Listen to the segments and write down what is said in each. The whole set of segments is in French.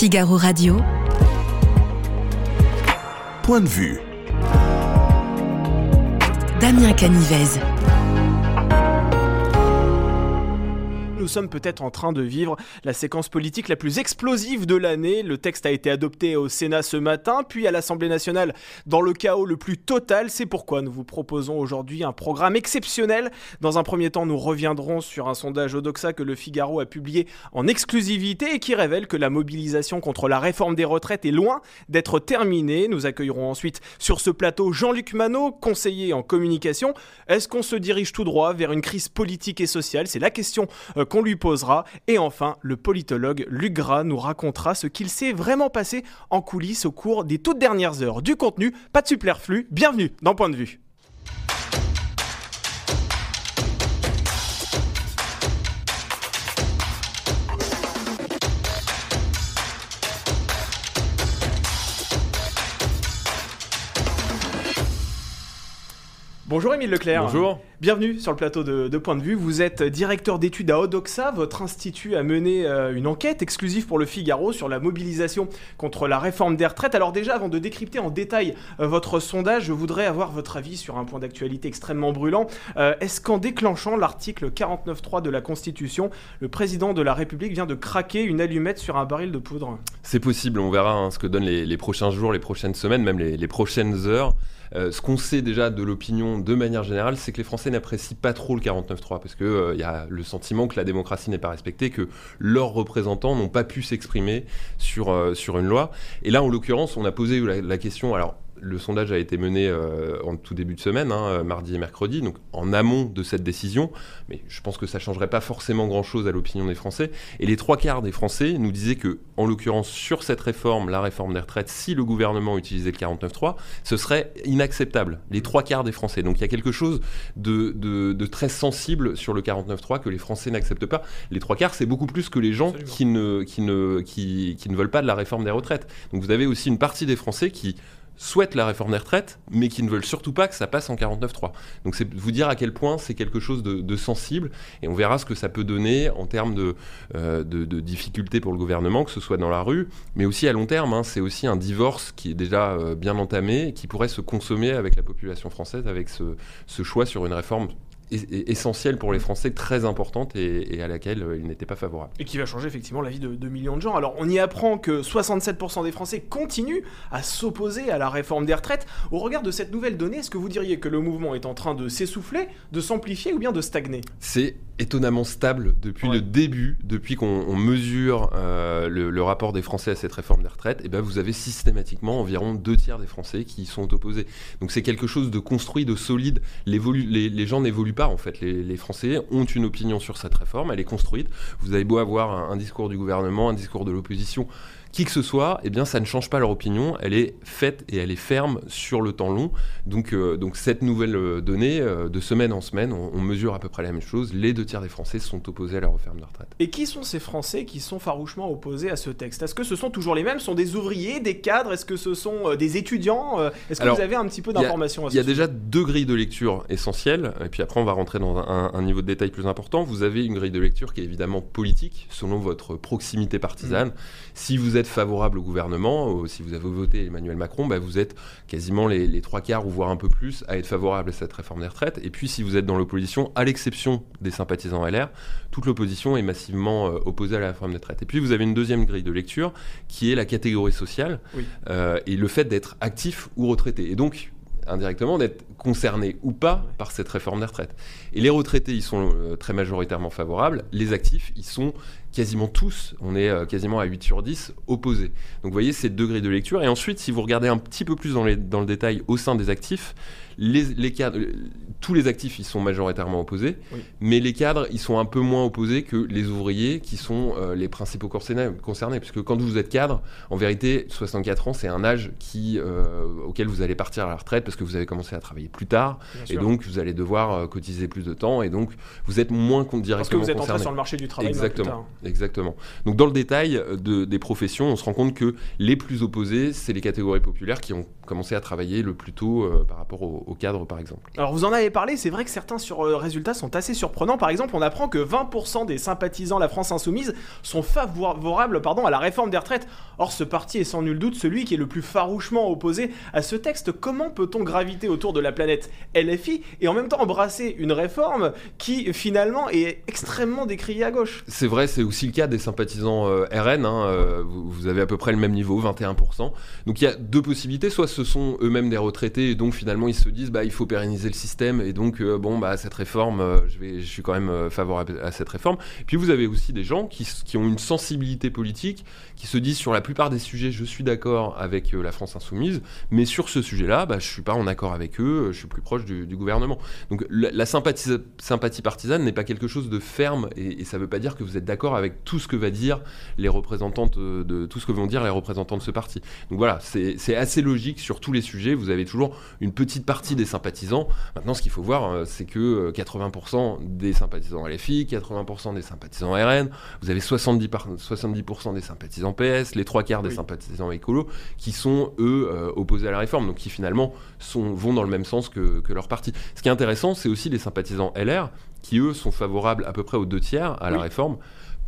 Figaro Radio. Point de vue. Damien Canivez. Nous sommes peut-être en train de vivre la séquence politique la plus explosive de l'année. Le texte a été adopté au Sénat ce matin, puis à l'Assemblée nationale dans le chaos le plus total. C'est pourquoi nous vous proposons aujourd'hui un programme exceptionnel. Dans un premier temps, nous reviendrons sur un sondage Odoxa que le Figaro a publié en exclusivité et qui révèle que la mobilisation contre la réforme des retraites est loin d'être terminée. Nous accueillerons ensuite sur ce plateau Jean-Luc Manot, conseiller en communication. Est-ce qu'on se dirige tout droit vers une crise politique et sociale? C'est la question euh, qu'on lui posera. Et enfin, le politologue Luc Gras nous racontera ce qu'il s'est vraiment passé en coulisses au cours des toutes dernières heures. Du contenu, pas de superflu, bienvenue dans Point de vue. Bonjour Émile Leclerc. Bonjour. Bienvenue sur le plateau de, Point de vue. Vous êtes directeur d'études à Odoxa. Votre institut a mené euh, une enquête exclusive pour le Figaro sur la mobilisation contre la réforme des retraites. Alors déjà, avant de décrypter en détail euh, votre sondage, je voudrais avoir votre avis sur un point d'actualité extrêmement brûlant. Euh, est-ce qu'en déclenchant l'article 49.3 de la Constitution, le président de la République vient de craquer une allumette sur un baril de poudre? C'est possible. On verra hein, ce que donnent les, prochains jours, les prochaines semaines, même les prochaines heures. Euh, ce qu'on sait déjà de l'opinion de manière générale, c'est que les Français n'apprécient pas trop le 49-3 parce qu'il euh, y a le sentiment que la démocratie n'est pas respectée, que leurs représentants n'ont pas pu s'exprimer sur, euh, sur une loi. Et là, en l'occurrence, on a posé la, la question. Alors, le sondage a été mené euh, en tout début de semaine, hein, euh, mardi et mercredi, donc en amont de cette décision. Mais je pense que ça ne changerait pas forcément grand-chose à l'opinion des Français. Et les trois quarts des Français nous disaient que, en l'occurrence, sur cette réforme, la réforme des retraites, si le gouvernement utilisait le 49.3, ce serait inacceptable. Les trois quarts des Français. Donc il y a quelque chose de, très sensible sur le 49.3 que les Français n'acceptent pas. Les trois quarts, c'est beaucoup plus que les gens qui ne, qui, ne, qui ne veulent pas de la réforme des retraites. Donc vous avez aussi une partie des Français qui souhaitent la réforme des retraites, mais qui ne veulent surtout pas que ça passe en 49.3. Donc c'est vous dire à quel point c'est quelque chose de, sensible, et on verra ce que ça peut donner en termes de, euh, de, difficultés pour le gouvernement, que ce soit dans la rue, mais aussi à long terme. Hein. c'est aussi un divorce qui est déjà euh, bien entamé, qui pourrait se consommer avec la population française, avec ce, ce choix sur une réforme essentielle pour les Français, très importante et, à laquelle euh, ils n'étaient pas favorables. Et qui va changer effectivement la vie de, de millions de gens. Alors on y apprend que 67% des Français continuent à s'opposer à la réforme des retraites. Au regard de cette nouvelle donnée, est-ce que vous diriez que le mouvement est en train de s'essouffler, de s'amplifier ou bien de stagner? C'est étonnamment stable depuis le début, depuis qu'on mesure euh, le, rapport des Français à cette réforme des retraites, et eh ben vous avez systématiquement environ deux tiers des Français qui y sont opposés. Donc c'est quelque chose de construit, de solide. Les, les gens n'évoluent pas en fait. Les, Français ont une opinion sur cette réforme, elle est construite. Vous avez beau avoir un discours du gouvernement, un discours de l'opposition qui que ce soit, eh bien, ça ne change pas leur opinion. Elle est faite et elle est ferme sur le temps long. Donc, euh, donc cette nouvelle euh, donnée, euh, de semaine en semaine, on, mesure à peu près la même chose. Les deux tiers des Français sont opposés à la referme de retraite. Et qui sont ces Français qui sont farouchement opposés à ce texte? Est-ce que ce sont toujours les mêmes? Ce sont des ouvriers, des cadres? Est-ce que ce sont des étudiants? Est-ce que vous avez un petit peu d'informations Il y a, déjà deux grilles de lecture essentielles. Et puis après, on va rentrer dans un, un, niveau de détail plus important. Vous avez une grille de lecture qui est évidemment politique, selon votre proximité partisane. Mmh. Si vous êtes favorable au gouvernement, si vous avez voté Emmanuel Macron, bah, vous êtes quasiment les, trois quarts ou voire un peu plus à être favorable à cette réforme des retraites. Et puis si vous êtes dans l'opposition, à l'exception des sympathisants LR, toute l'opposition est massivement euh, opposée à la réforme des retraites. Et puis vous avez une deuxième grille de lecture qui est la catégorie sociale euh, et le fait d'être actif ou retraité. Et donc indirectement d'être concernés ou pas par cette réforme des retraites. Et les retraités, ils sont euh, très majoritairement favorables. Les actifs, ils sont quasiment tous, on est euh, quasiment à 8 sur 10, opposés. Donc vous voyez, c'est degrés de lecture. Et ensuite, si vous regardez un petit peu plus dans, dans le détail au sein des actifs, les, cadres, tous les actifs, ils sont majoritairement opposés, mais les cadres, ils sont un peu moins opposés que les ouvriers, qui sont euh, les principaux concernés. Puisque quand vous êtes cadre, en vérité, 64 ans, c'est un âge qui, auquel vous allez partir à la retraite parce que vous avez commencé à travailler plus tard, et donc vous allez devoir cotiser plus de temps, et donc vous êtes moins directement Parce que vous êtes entré sur le marché du travail. Exactement. Exactement. Donc dans le détail de, des professions, on se rend compte que les plus opposés, c'est les catégories populaires qui ont commencé à travailler le plus tôt par rapport au, cadre, par exemple. Alors vous en avez parlé, c'est vrai que certains sur, résultats sont assez surprenants. Par exemple, on apprend que 20% des sympathisants de la France insoumise sont favorables pardon, à la réforme des retraites. Or, ce parti est sans nul doute celui qui est le plus farouchement opposé à ce texte. Comment peut-on graviter autour de la planète LFI et en même temps embrasser une réforme qui finalement est extrêmement décriée à gauche? C'est vrai, c'est aussi le cas des sympathisants euh, RN. Hein, euh, vous, avez à peu près le même niveau, 21%. Donc il y a deux possibilités. Soit ce sont eux-mêmes des retraités et donc finalement ils se disent bah, il faut pérenniser le système et donc euh, bon bah cette réforme, je, vais, je suis quand même favorable à cette réforme. Puis vous avez aussi des gens qui, qui ont une sensibilité politique, qui se disent sur la plupart des sujets, je suis d'accord avec euh, la France insoumise, mais sur ce sujet-là, bah, je suis pas en accord avec eux, euh, je suis plus proche du, gouvernement. Donc la, sympathie, sympathie, partisane n'est pas quelque chose de ferme, et, ça ne veut pas dire que vous êtes d'accord avec tout ce que va dire les représentantes de tout ce que vont dire les représentants de ce parti. Donc voilà, c'est assez logique tous les sujets. Vous avez toujours une petite partie des sympathisants. Maintenant, ce qu'il faut voir, euh, c'est que 80% des sympathisants LFI, 80% des sympathisants RN, vous avez 70%, 70 des sympathisants PS, les trois quarts des sympathisants écolos, qui sont eux euh, opposés à la réforme, donc qui finalement sont, vont dans le même sens que, leur parti. Ce qui est intéressant, c'est aussi les sympathisants LR, qui eux sont favorables à peu près aux deux tiers à la réforme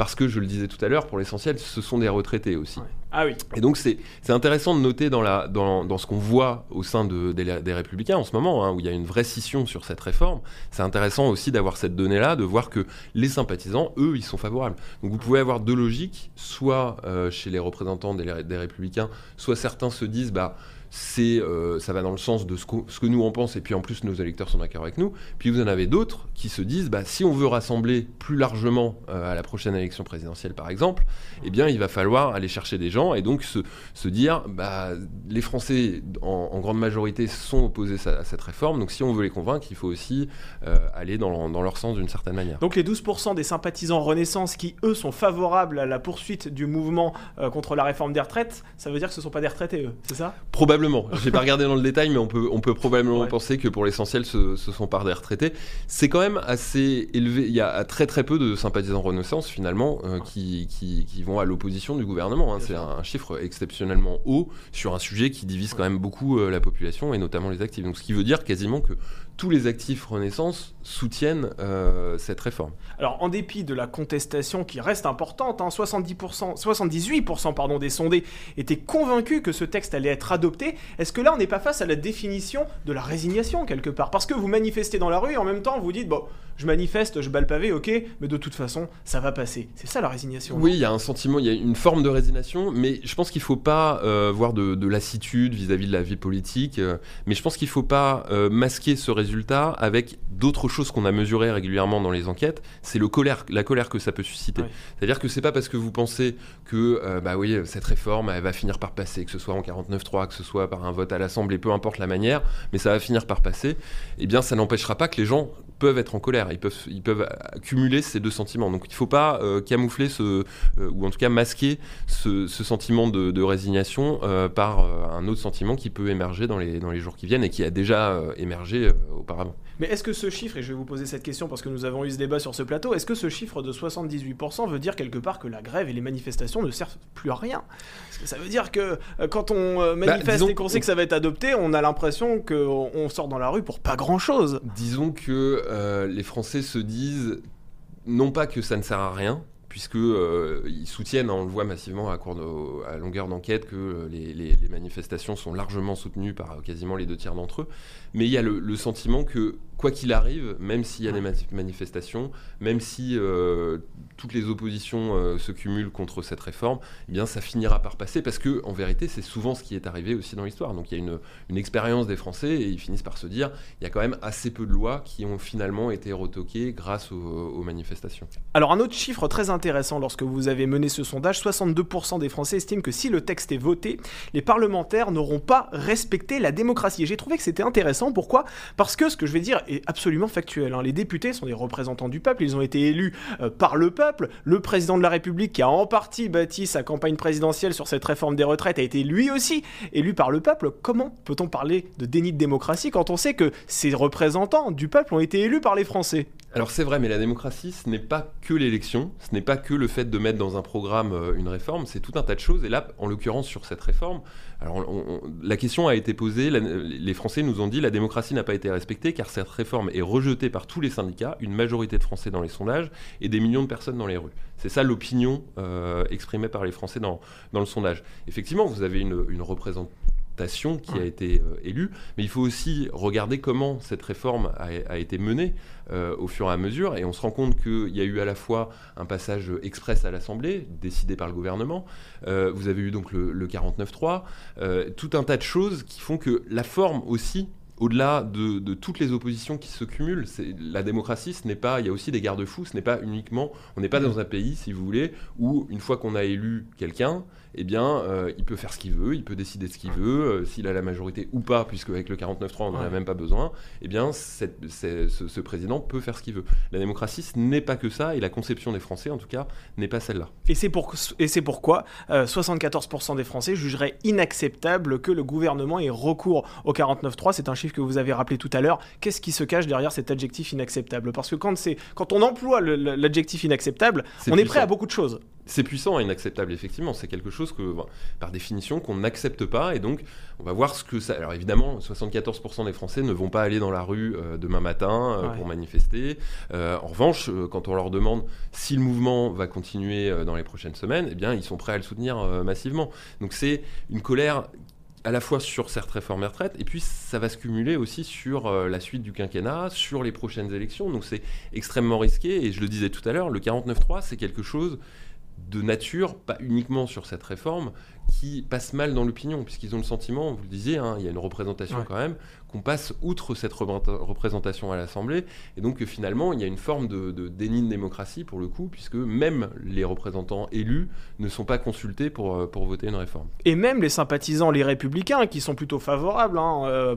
parce que je le disais tout à l'heure, pour l'essentiel, ce sont des retraités aussi. Ah oui. Et donc c'est intéressant de noter dans, la, dans, dans ce qu'on voit au sein de, des, Républicains en ce moment, hein, où il y a une vraie scission sur cette réforme, c'est intéressant aussi d'avoir cette donnée-là, de voir que les sympathisants, eux, ils sont favorables. Donc vous pouvez avoir deux logiques, soit euh, chez les représentants des, des Républicains, soit certains se disent, bah c'est, euh, ça va dans le sens de ce que, ce que, nous on pense, et puis en plus nos électeurs sont d'accord avec nous. Puis vous en avez d'autres qui se disent, bah, si on veut rassembler plus largement euh, à la prochaine élection présidentielle par exemple, eh bien il va falloir aller chercher des gens et donc se, se dire, bah, les Français en, grande majorité sont opposés à, cette réforme, donc si on veut les convaincre, il faut aussi euh, aller dans, dans, leur sens d'une certaine manière. Donc les 12% des sympathisants Renaissance qui eux sont favorables à la poursuite du mouvement contre la réforme des retraites, ça veut dire que ce ne sont pas des retraités eux, c'est ça? Probablement Probablement. J'ai pas regardé dans le détail, mais on peut, on peut probablement penser que pour l'essentiel, ce, sont par des retraités. C'est quand même assez élevé. Il y a très très peu de sympathisants Renaissance finalement euh, qui, qui, vont à l'opposition du gouvernement. Hein. C'est un, chiffre exceptionnellement haut sur un sujet qui divise quand même beaucoup euh, la population et notamment les actifs. Donc ce qui veut dire quasiment que tous les actifs Renaissance soutiennent euh, cette réforme. Alors, en dépit de la contestation qui reste importante, 70%, hein, 78% pardon, des sondés étaient convaincus que ce texte allait être adopté. Est-ce que là, on n'est pas face à la définition de la résignation quelque part? Parce que vous manifestez dans la rue et en même temps, vous dites, bon, je manifeste, je bats le pavé, ok, mais de toute façon, ça va passer. C'est ça la résignation. Oui, il y a un sentiment, il y a une forme de résignation, mais je pense qu'il ne faut pas euh, voir de, lassitude vis-à-vis de la vie politique, euh, mais je pense qu'il ne faut pas masquer ce résultat avec d'autres choses qu'on a mesurées régulièrement dans les enquêtes, c'est le colère, la colère que ça peut susciter. C'est-à-dire que c'est pas parce que vous pensez que euh, bah oui, cette réforme elle va finir par passer, que ce soit en 49.3, que ce soit par un vote à l'Assemblée, peu importe la manière, mais ça va finir par passer, eh bien ça n'empêchera pas que les gens peuvent être en colère, ils peuvent, ils peuvent accumuler ces deux sentiments. Donc il ne faut pas euh, camoufler ce, euh, ou en tout cas masquer ce, sentiment de, résignation par un autre sentiment qui peut émerger dans les, dans les jours qui viennent et qui a déjà émergé auparavant. Mais est-ce que ce chiffre, et je vais vous poser cette question parce que nous avons eu ce débat sur ce plateau, est-ce que ce chiffre de 78% veut dire quelque part que la grève et les manifestations ne servent plus à rien? Parce que ça veut dire que euh, quand on euh, bah, manifeste et qu'on sait que ça va être adopté, on a l'impression qu'on sort dans la rue pour pas grand-chose. Disons que euh, les Français se disent non pas que ça ne sert à rien, puisque ils soutiennent, hein, on le voit massivement à, à longueur d'enquête, que les, manifestations sont largement soutenues par quasiment les deux tiers d'entre eux. Mais il y a le sentiment que quoi qu'il arrive, même s'il y a des manifestations, même si euh, toutes les oppositions euh, se cumulent contre cette réforme, eh bien ça finira par passer parce que en vérité c'est souvent ce qui est arrivé aussi dans l'histoire. Donc il y a une, une, expérience des Français et ils finissent par se dire il y a quand même assez peu de lois qui ont finalement été retoquées grâce aux, manifestations. Alors un autre chiffre très intéressant lorsque vous avez mené ce sondage, 62% des Français estiment que si le texte est voté, les parlementaires n'auront pas respecté la démocratie. Et j'ai trouvé que c'était intéressant. Pourquoi? Parce que ce que je vais dire est absolument factuel. Hein. Les députés sont des représentants du peuple, ils ont été élus euh, par le peuple. Le président de la République, qui a en partie bâti sa campagne présidentielle sur cette réforme des retraites, a été lui aussi élu par le peuple. Comment peut-on parler de déni de démocratie quand on sait que ces représentants du peuple ont été élus par les Français? Alors c'est vrai, mais la démocratie, ce n'est pas que l'élection, ce n'est pas que le fait de mettre dans un programme euh, une réforme, c'est tout un tas de choses. Et là, en l'occurrence, sur cette réforme, alors la question a été posée, les Français nous ont dit la démocratie n'a pas été respectée car cette réforme est rejetée par tous les syndicats, une majorité de Français dans les sondages et des millions de personnes dans les rues. C'est ça l'opinion euh, exprimée par les Français dans, le sondage. Effectivement, vous avez une représentation qui a été euh, élue, mais il faut aussi regarder comment cette réforme a, été menée euh, au fur et à mesure, et on se rend compte qu'il y a eu à la fois un passage express à l'Assemblée, décidé par le gouvernement, euh, vous avez eu donc le, le 49-3, tout un tas de choses qui font que la forme aussi au-delà de, toutes les oppositions qui se cumulent, la démocratie, ce n'est pas, il y a aussi des garde-fous, ce n'est pas uniquement, on n'est pas dans un pays, si vous voulez, où une fois qu'on a élu quelqu'un, eh bien, euh, il peut faire ce qu'il veut, il peut décider de ce qu'il veut, euh, s'il a la majorité ou pas, puisque avec le 49-3, on n'en a même pas besoin, eh bien, ce, président peut faire ce qu'il veut. La démocratie, ce n'est pas que ça, et la conception des Français, en tout cas, n'est pas celle-là. Et c'est pour, pourquoi 74% euh, des Français jugeraient inacceptable que le gouvernement ait recours au 49-3. C'est un chiffre que vous avez rappelé tout à l'heure. Qu'est-ce qui se cache derrière cet adjectif inacceptable? Parce que quand, quand on emploie l'adjectif inacceptable, on est prêt à beaucoup de choses. C'est puissant et inacceptable, effectivement. C'est quelque chose que, par définition, qu'on n'accepte pas. Et donc, on va voir ce que ça. Alors, évidemment, 74% des Français ne vont pas aller dans la rue euh, demain matin euh, pour manifester. Euh, en revanche, quand on leur demande si le mouvement va continuer dans les prochaines semaines, eh bien, ils sont prêts à le soutenir massivement. Donc, c'est une colère à la fois sur cette réforme des retraites, et puis ça va se cumuler aussi sur la suite du quinquennat, sur les prochaines élections. Donc c'est extrêmement risqué, et je le disais tout à l'heure, le 49-3, c'est quelque chose de nature, pas uniquement sur cette réforme, qui passe mal dans l'opinion, puisqu'ils ont le sentiment, vous le disiez, hein, il y a une représentation quand même, qu'on passe outre cette représentation à l'Assemblée, et donc que finalement il y a une forme de, déni de démocratie pour le coup, puisque même les représentants élus ne sont pas consultés pour, euh, pour voter une réforme. Et même les sympathisants, les républicains, qui sont plutôt favorables hein, euh,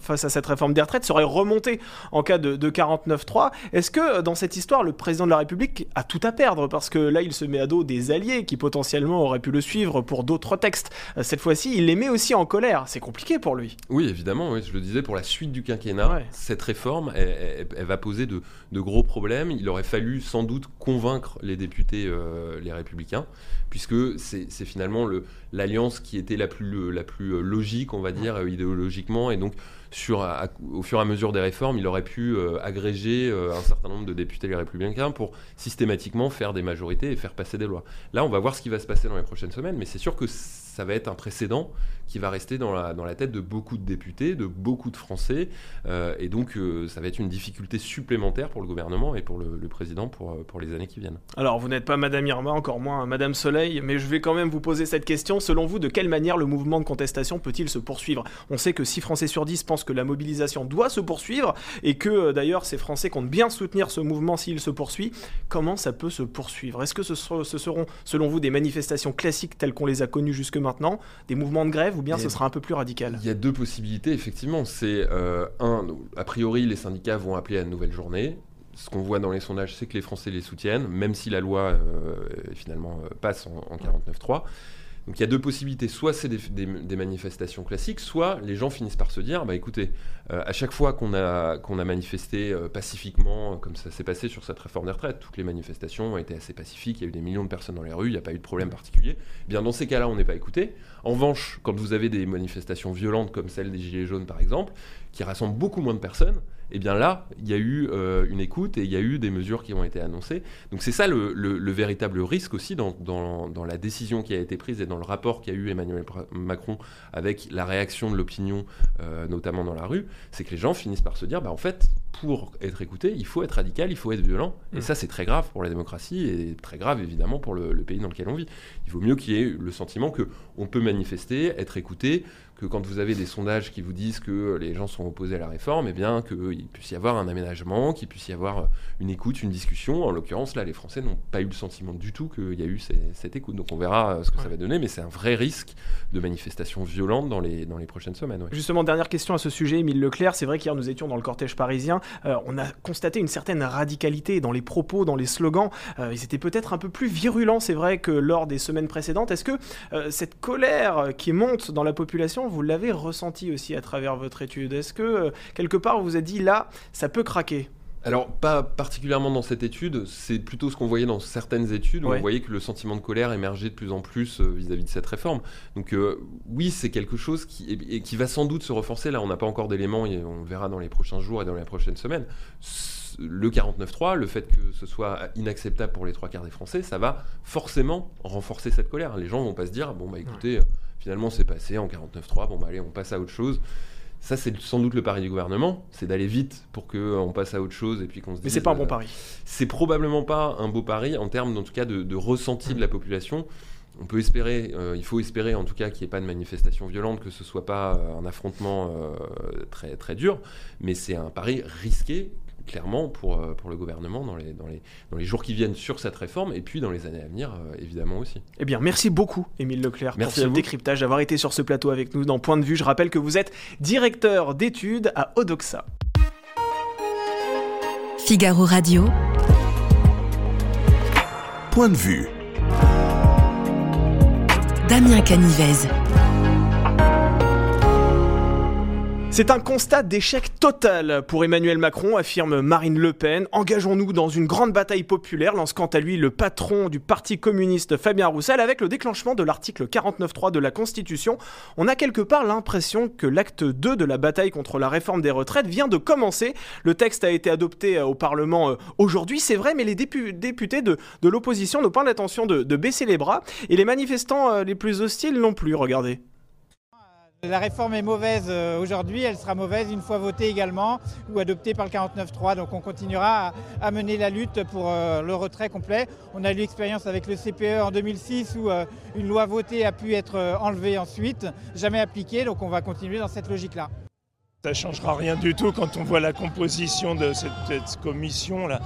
face à cette réforme des retraites, seraient remontés en cas de, de 49-3. Est-ce que dans cette histoire, le président de la République a tout à perdre? Parce que là, il se met à dos des alliés qui potentiellement auraient pu le suivre pour d'autres textes. Euh, cette fois-ci, il les met aussi en colère. C'est compliqué pour lui. Oui, évidemment, oui, je le disais, pour la suite du quinquennat, cette réforme, elle, va poser de, gros problèmes. Il aurait fallu sans doute convaincre les députés, euh, les républicains, puisque c'est finalement l'alliance qui était la plus, la plus euh, logique, on va dire, idéologiquement. Et donc, au fur et à mesure des réformes, il aurait pu agréger un certain nombre de députés les républicains pour systématiquement faire des majorités et faire passer des lois. Là, on va voir ce qui va se passer dans les prochaines semaines, mais c'est sûr que ça va être un précédent qui va rester dans la, dans la tête de beaucoup de députés, de beaucoup de Français. Euh, et donc, euh, ça va être une difficulté supplémentaire pour le gouvernement et pour le, président pour, euh, pour les années qui viennent. Alors, vous n'êtes pas Madame Irma, encore moins Madame Soleil, mais je vais quand même vous poser cette question. Selon vous, de quelle manière le mouvement de contestation peut-il se poursuivre? On sait que 6 Français sur 10 pensent que la mobilisation doit se poursuivre et que d'ailleurs ces Français comptent bien soutenir ce mouvement s'il se poursuit. Comment ça peut se poursuivre? Est-ce que ce, ce seront, selon vous, des manifestations classiques telles qu'on les a connues jusque maintenant, des mouvements de grève ou bien ce sera un peu plus radical? Il y a deux possibilités, effectivement. C'est euh, un, a priori, les syndicats vont appeler à une nouvelle journée. Ce qu'on voit dans les sondages, c'est que les Français les soutiennent, même si la loi euh, finalement euh, passe en, en 49.3. Donc il y a deux possibilités, soit c'est des, manifestations classiques, soit les gens finissent par se dire, bah écoutez, euh, à chaque fois qu'on a, a manifesté euh, pacifiquement, comme ça s'est passé sur cette réforme des retraites, toutes les manifestations ont été assez pacifiques, il y a eu des millions de personnes dans les rues, il n'y a pas eu de problème particulier, eh bien dans ces cas-là, on n'est pas écouté. En revanche, quand vous avez des manifestations violentes comme celle des Gilets jaunes par exemple, qui rassemblent beaucoup moins de personnes, et eh bien là, il y a eu euh, une écoute et il y a eu des mesures qui ont été annoncées. Donc c'est ça le, véritable risque aussi dans, dans, la décision qui a été prise et dans le rapport qu'a eu Emmanuel Macron avec la réaction de l'opinion, euh, notamment dans la rue, c'est que les gens finissent par se dire, bah, en fait, pour être écouté, il faut être radical, il faut être violent. Et mm. ça, c'est très grave pour la démocratie et très grave évidemment pour le, le pays dans lequel on vit. Il vaut mieux qu'il y ait le sentiment qu'on peut manifester, être écouté, que quand vous avez des sondages qui vous disent que les gens sont opposés à la réforme, eh bien qu'il puisse y avoir un aménagement, qu'il puisse y avoir une écoute, une discussion. En l'occurrence, là, les Français n'ont pas eu le sentiment du tout qu'il y a eu cette écoute. Donc on verra euh, ce que ça va donner, mais c'est un vrai risque de manifestation violente dans les, dans les prochaines semaines. Justement, dernière question à ce sujet, Émile Leclerc. C'est vrai qu'hier nous étions dans le cortège parisien on a constaté une certaine radicalité dans les propos, dans les slogans. ils étaient peut-être un peu plus virulents, c'est vrai, que lors des semaines précédentes. Est-ce que cette colère qui monte dans la population, vous l'avez ressenti aussi à travers votre étude Est-ce que quelque part vous vous êtes dit là, ça peut craquer? Alors, pas particulièrement dans cette étude, c'est plutôt ce qu'on voyait dans certaines études où on voyait que le sentiment de colère émergeait de plus en plus euh, vis-à-vis de cette réforme. Donc, euh, oui, c'est quelque chose qui, et, qui va sans doute se renforcer. Là, on n'a pas encore d'éléments et on verra dans les prochains jours et dans les prochaines semaines. Le 49.3, le fait que ce soit inacceptable pour les trois quarts des Français, ça va forcément renforcer cette colère. Les gens vont pas se dire, bon, bah écoutez, finalement c'est passé en 49.3, bon, bah allez, on passe à autre chose. Ça, c'est sans doute le pari du gouvernement, c'est d'aller vite pour qu'on euh, passe à autre chose et puis qu'on se dise. Mais c'est pas un bon euh, pari. C'est probablement pas un beau pari en termes, en tout cas, de, ressenti de la population. On peut espérer, euh, il faut espérer en tout cas qu'il n'y ait pas de manifestation violente, que ce soit pas un affrontement très, très dur, mais c'est un pari risqué clairement pour, euh, pour le gouvernement dans les, dans, les, dans les jours qui viennent sur cette réforme et puis dans les années à venir, euh, évidemment aussi. Eh bien, merci beaucoup, Émile Leclerc, pour ce décryptage, d'avoir été sur ce plateau avec nous dans Point de vue. Je rappelle que vous êtes directeur d'études à Odoxa. Figaro Radio. Point de vue. Damien Canivez. C'est un constat d'échec total pour Emmanuel Macron, affirme Marine Le Pen. Engageons-nous dans une grande bataille populaire, lance quant à lui le patron du Parti communiste Fabien Roussel. Avec le déclenchement de l'article 49.3 de la Constitution, on a quelque part l'impression que l'acte 2 de la bataille contre la réforme des retraites vient de commencer. Le texte a été adopté euh, au Parlement euh, aujourd'hui, c'est vrai, mais les députés de, l'opposition n'ont pas l'intention de, de baisser les bras. Et les manifestants euh, les plus hostiles non plus, regardez. La réforme est mauvaise euh, aujourd'hui, elle sera mauvaise une fois votée également ou adoptée par le 49.3. Donc on continuera à, mener la lutte pour euh, le retrait complet. On a eu l'expérience avec le CPE en 2006 où euh, une loi votée a pu être enlevée ensuite, jamais appliquée. Donc on va continuer dans cette logique-là. Ça ne changera rien du tout quand on voit la composition de cette, commission-là.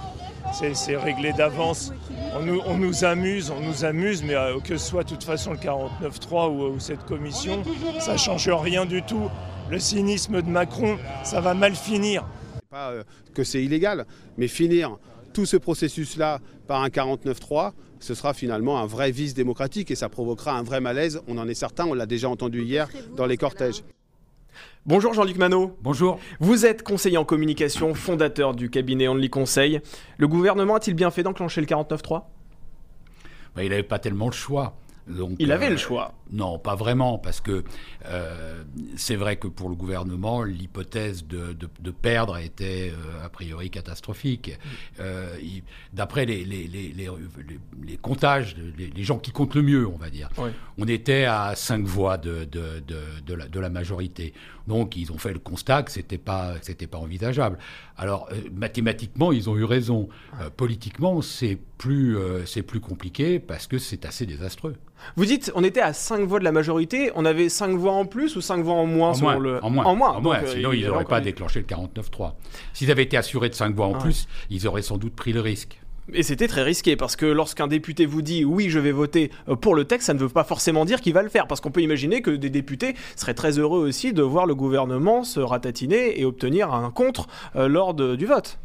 C'est réglé d'avance. On nous, amuse, on nous amuse, mais euh, que ce soit de toute façon le 49-3 ou, cette commission, ça ne change rien du tout. Le cynisme de Macron, ça va mal finir. Pas euh, que c'est illégal, mais finir tout ce processus-là par un 49-3, ce sera finalement un vrai vice démocratique et ça provoquera un vrai malaise. On en est certain, on l'a déjà entendu hier dans les cortèges. Bonjour Jean-Luc Manot. Bonjour. Vous êtes conseiller en communication, fondateur du cabinet Only Conseil. Le gouvernement a-t-il bien fait d'enclencher le 49.3 bah, Il n'avait pas tellement le choix il avait le euh, choix. Non, pas vraiment, parce que euh, c'est vrai que pour le gouvernement, l'hypothèse de, perdre était euh, a priori catastrophique. D'après les, les, comptages, les, gens qui comptent le mieux, on va dire, on était à 5 voix de, de, la, de la majorité. Donc ils ont fait le constat que c'était pas c'était pas envisageable. Alors euh, mathématiquement ils ont eu raison. Euh, politiquement c'est plus euh, c'est plus compliqué parce que c'est assez désastreux. Vous dites on était à 5 voix de la majorité, on avait 5 voix en plus ou 5 voix en moins en, moins, le... en moins, en moins. sinon ils n'auraient pas déclenché le 49-3. S'ils avaient été assurés de 5 voix en ah plus, ils auraient sans doute pris le risque. Et c'était très risqué parce que lorsqu'un député vous dit oui, je vais voter euh, pour le texte, ça ne veut pas forcément dire qu'il va le faire. Parce qu'on peut imaginer que des députés seraient très heureux aussi de voir le gouvernement se ratatiner et obtenir un contre euh, lors du vote.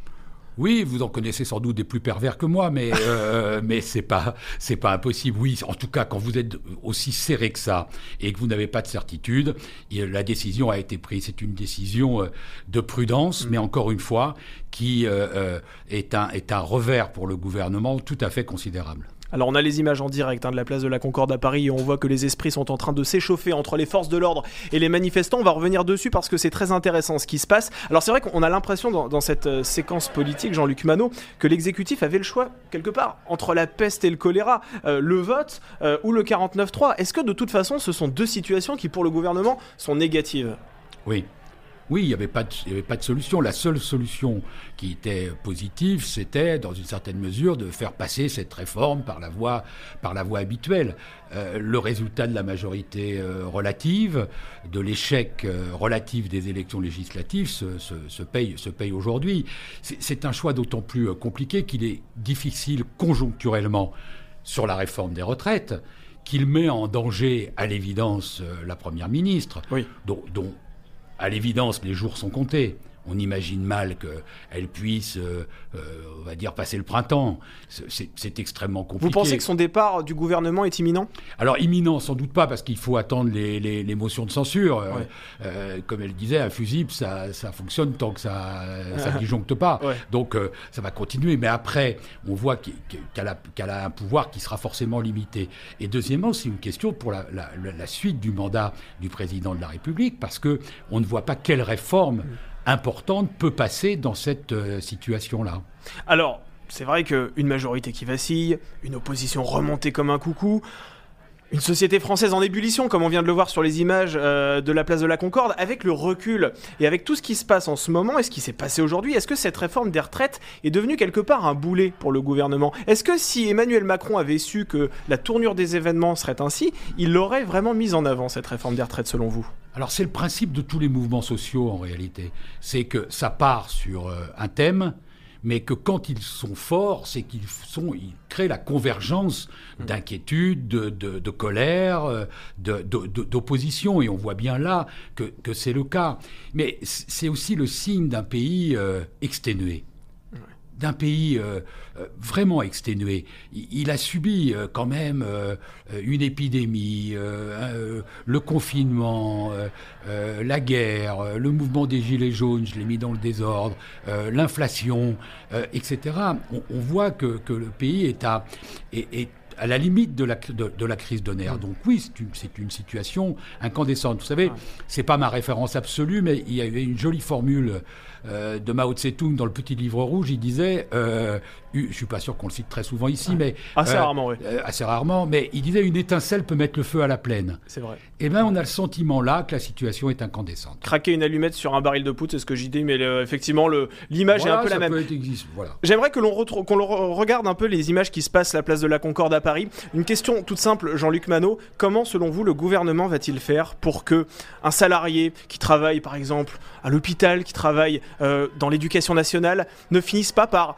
Oui, vous en connaissez sans doute des plus pervers que moi, mais euh, mais c'est pas c'est pas impossible. Oui, en tout cas, quand vous êtes aussi serré que ça et que vous n'avez pas de certitude, la décision a été prise. C'est une décision euh, de prudence, mm. mais encore une fois, qui euh, est un est un revers pour le gouvernement tout à fait considérable. Alors on a les images en direct hein, de la place de la Concorde à Paris et on voit que les esprits sont en train de s'échauffer entre les forces de l'ordre et les manifestants. On va revenir dessus parce que c'est très intéressant ce qui se passe. Alors c'est vrai qu'on a l'impression dans, cette euh, séquence politique, Jean-Luc Manot, que l'exécutif avait le choix quelque part entre la peste et le choléra, euh, le vote euh, ou le 49-3. Est-ce que de toute façon ce sont deux situations qui pour le gouvernement sont négatives? Oui, oui, il n'y avait, pas de, avait pas de solution. La seule solution qui était positive, c'était, dans une certaine mesure, de faire passer cette réforme par la voie, par la voie habituelle. Euh, le résultat de la majorité euh, relative, de l'échec euh, relatif des élections législatives, se, paye, se paye aujourd'hui. C'est un choix d'autant plus compliqué qu'il est difficile conjoncturellement sur la réforme des retraites qu'il met en danger, à l'évidence, la Première ministre, dont à l'évidence, les jours sont comptés. On imagine mal qu'elle puisse, euh, euh, on va dire, passer le printemps. C'est extrêmement compliqué. Vous pensez que son départ du gouvernement est imminent? Alors imminent, sans doute pas, parce qu'il faut attendre les, motions de censure. Euh, comme elle disait, un fusible, ça, ça fonctionne tant que ça ne disjoncte pas. Donc ça va continuer. Mais après, on voit qu'elle a, un pouvoir qui sera forcément limité. Et deuxièmement, c'est une question pour la, la, suite du mandat du président de la République, parce que on ne voit pas quelle réforme mm importante peut passer dans cette euh, situation-là. Alors, c'est vrai qu'une majorité qui vacille, une opposition remontée comme un coucou, une société française en ébullition, comme on vient de le voir sur les images euh, de la place de la Concorde, avec le recul et avec tout ce qui se passe en ce moment et ce qui s'est passé aujourd'hui, est-ce que cette réforme des retraites est devenue quelque part un boulet pour le gouvernement? Est-ce que si Emmanuel Macron avait su que la tournure des événements serait ainsi, il l'aurait vraiment mise en avant, cette réforme des retraites, selon vous? Alors c'est le principe de tous les mouvements sociaux en réalité. C'est que ça part sur euh, un thème, mais que quand ils sont forts, c'est qu'ils sont, ils créent la convergence d'inquiétude, de, colère, euh, d'opposition. Et on voit bien là que, c'est le cas. Mais c'est aussi le signe d'un pays euh, exténué d'un pays euh, vraiment exténué. Il, a subi quand même une épidémie, le confinement, la guerre, le mouvement des Gilets jaunes, je l'ai mis dans le désordre, l'inflation, etc. On, voit que, le pays est à, est, à la limite de la, de, la crise de nerfs. Donc oui, c'est une, une, situation incandescente. Vous savez, c'est pas ma référence absolue, mais il y avait une jolie formule euh, de Mao Tse-tung dans le petit livre rouge. Il disait, euh, je suis pas sûr qu'on le cite très souvent ici, mais assez euh, rarement, oui. Euh, assez rarement, mais il disait une étincelle peut mettre le feu à la plaine. C'est vrai. Et eh bien, on a le sentiment là que la situation est incandescente. Craquer une allumette sur un baril de poudre, c'est ce que j'ai dit, mais effectivement, l'image est un peu la même. voilà. J'aimerais que l'on regarde un peu les images qui se passent à la place de la Concorde à Paris. Une question toute simple, Jean-Luc Manot. Comment, selon vous, le gouvernement va-t-il faire pour que un salarié qui travaille, par exemple, à l'hôpital, qui travaille euh, dans l'éducation nationale, ne finisse pas par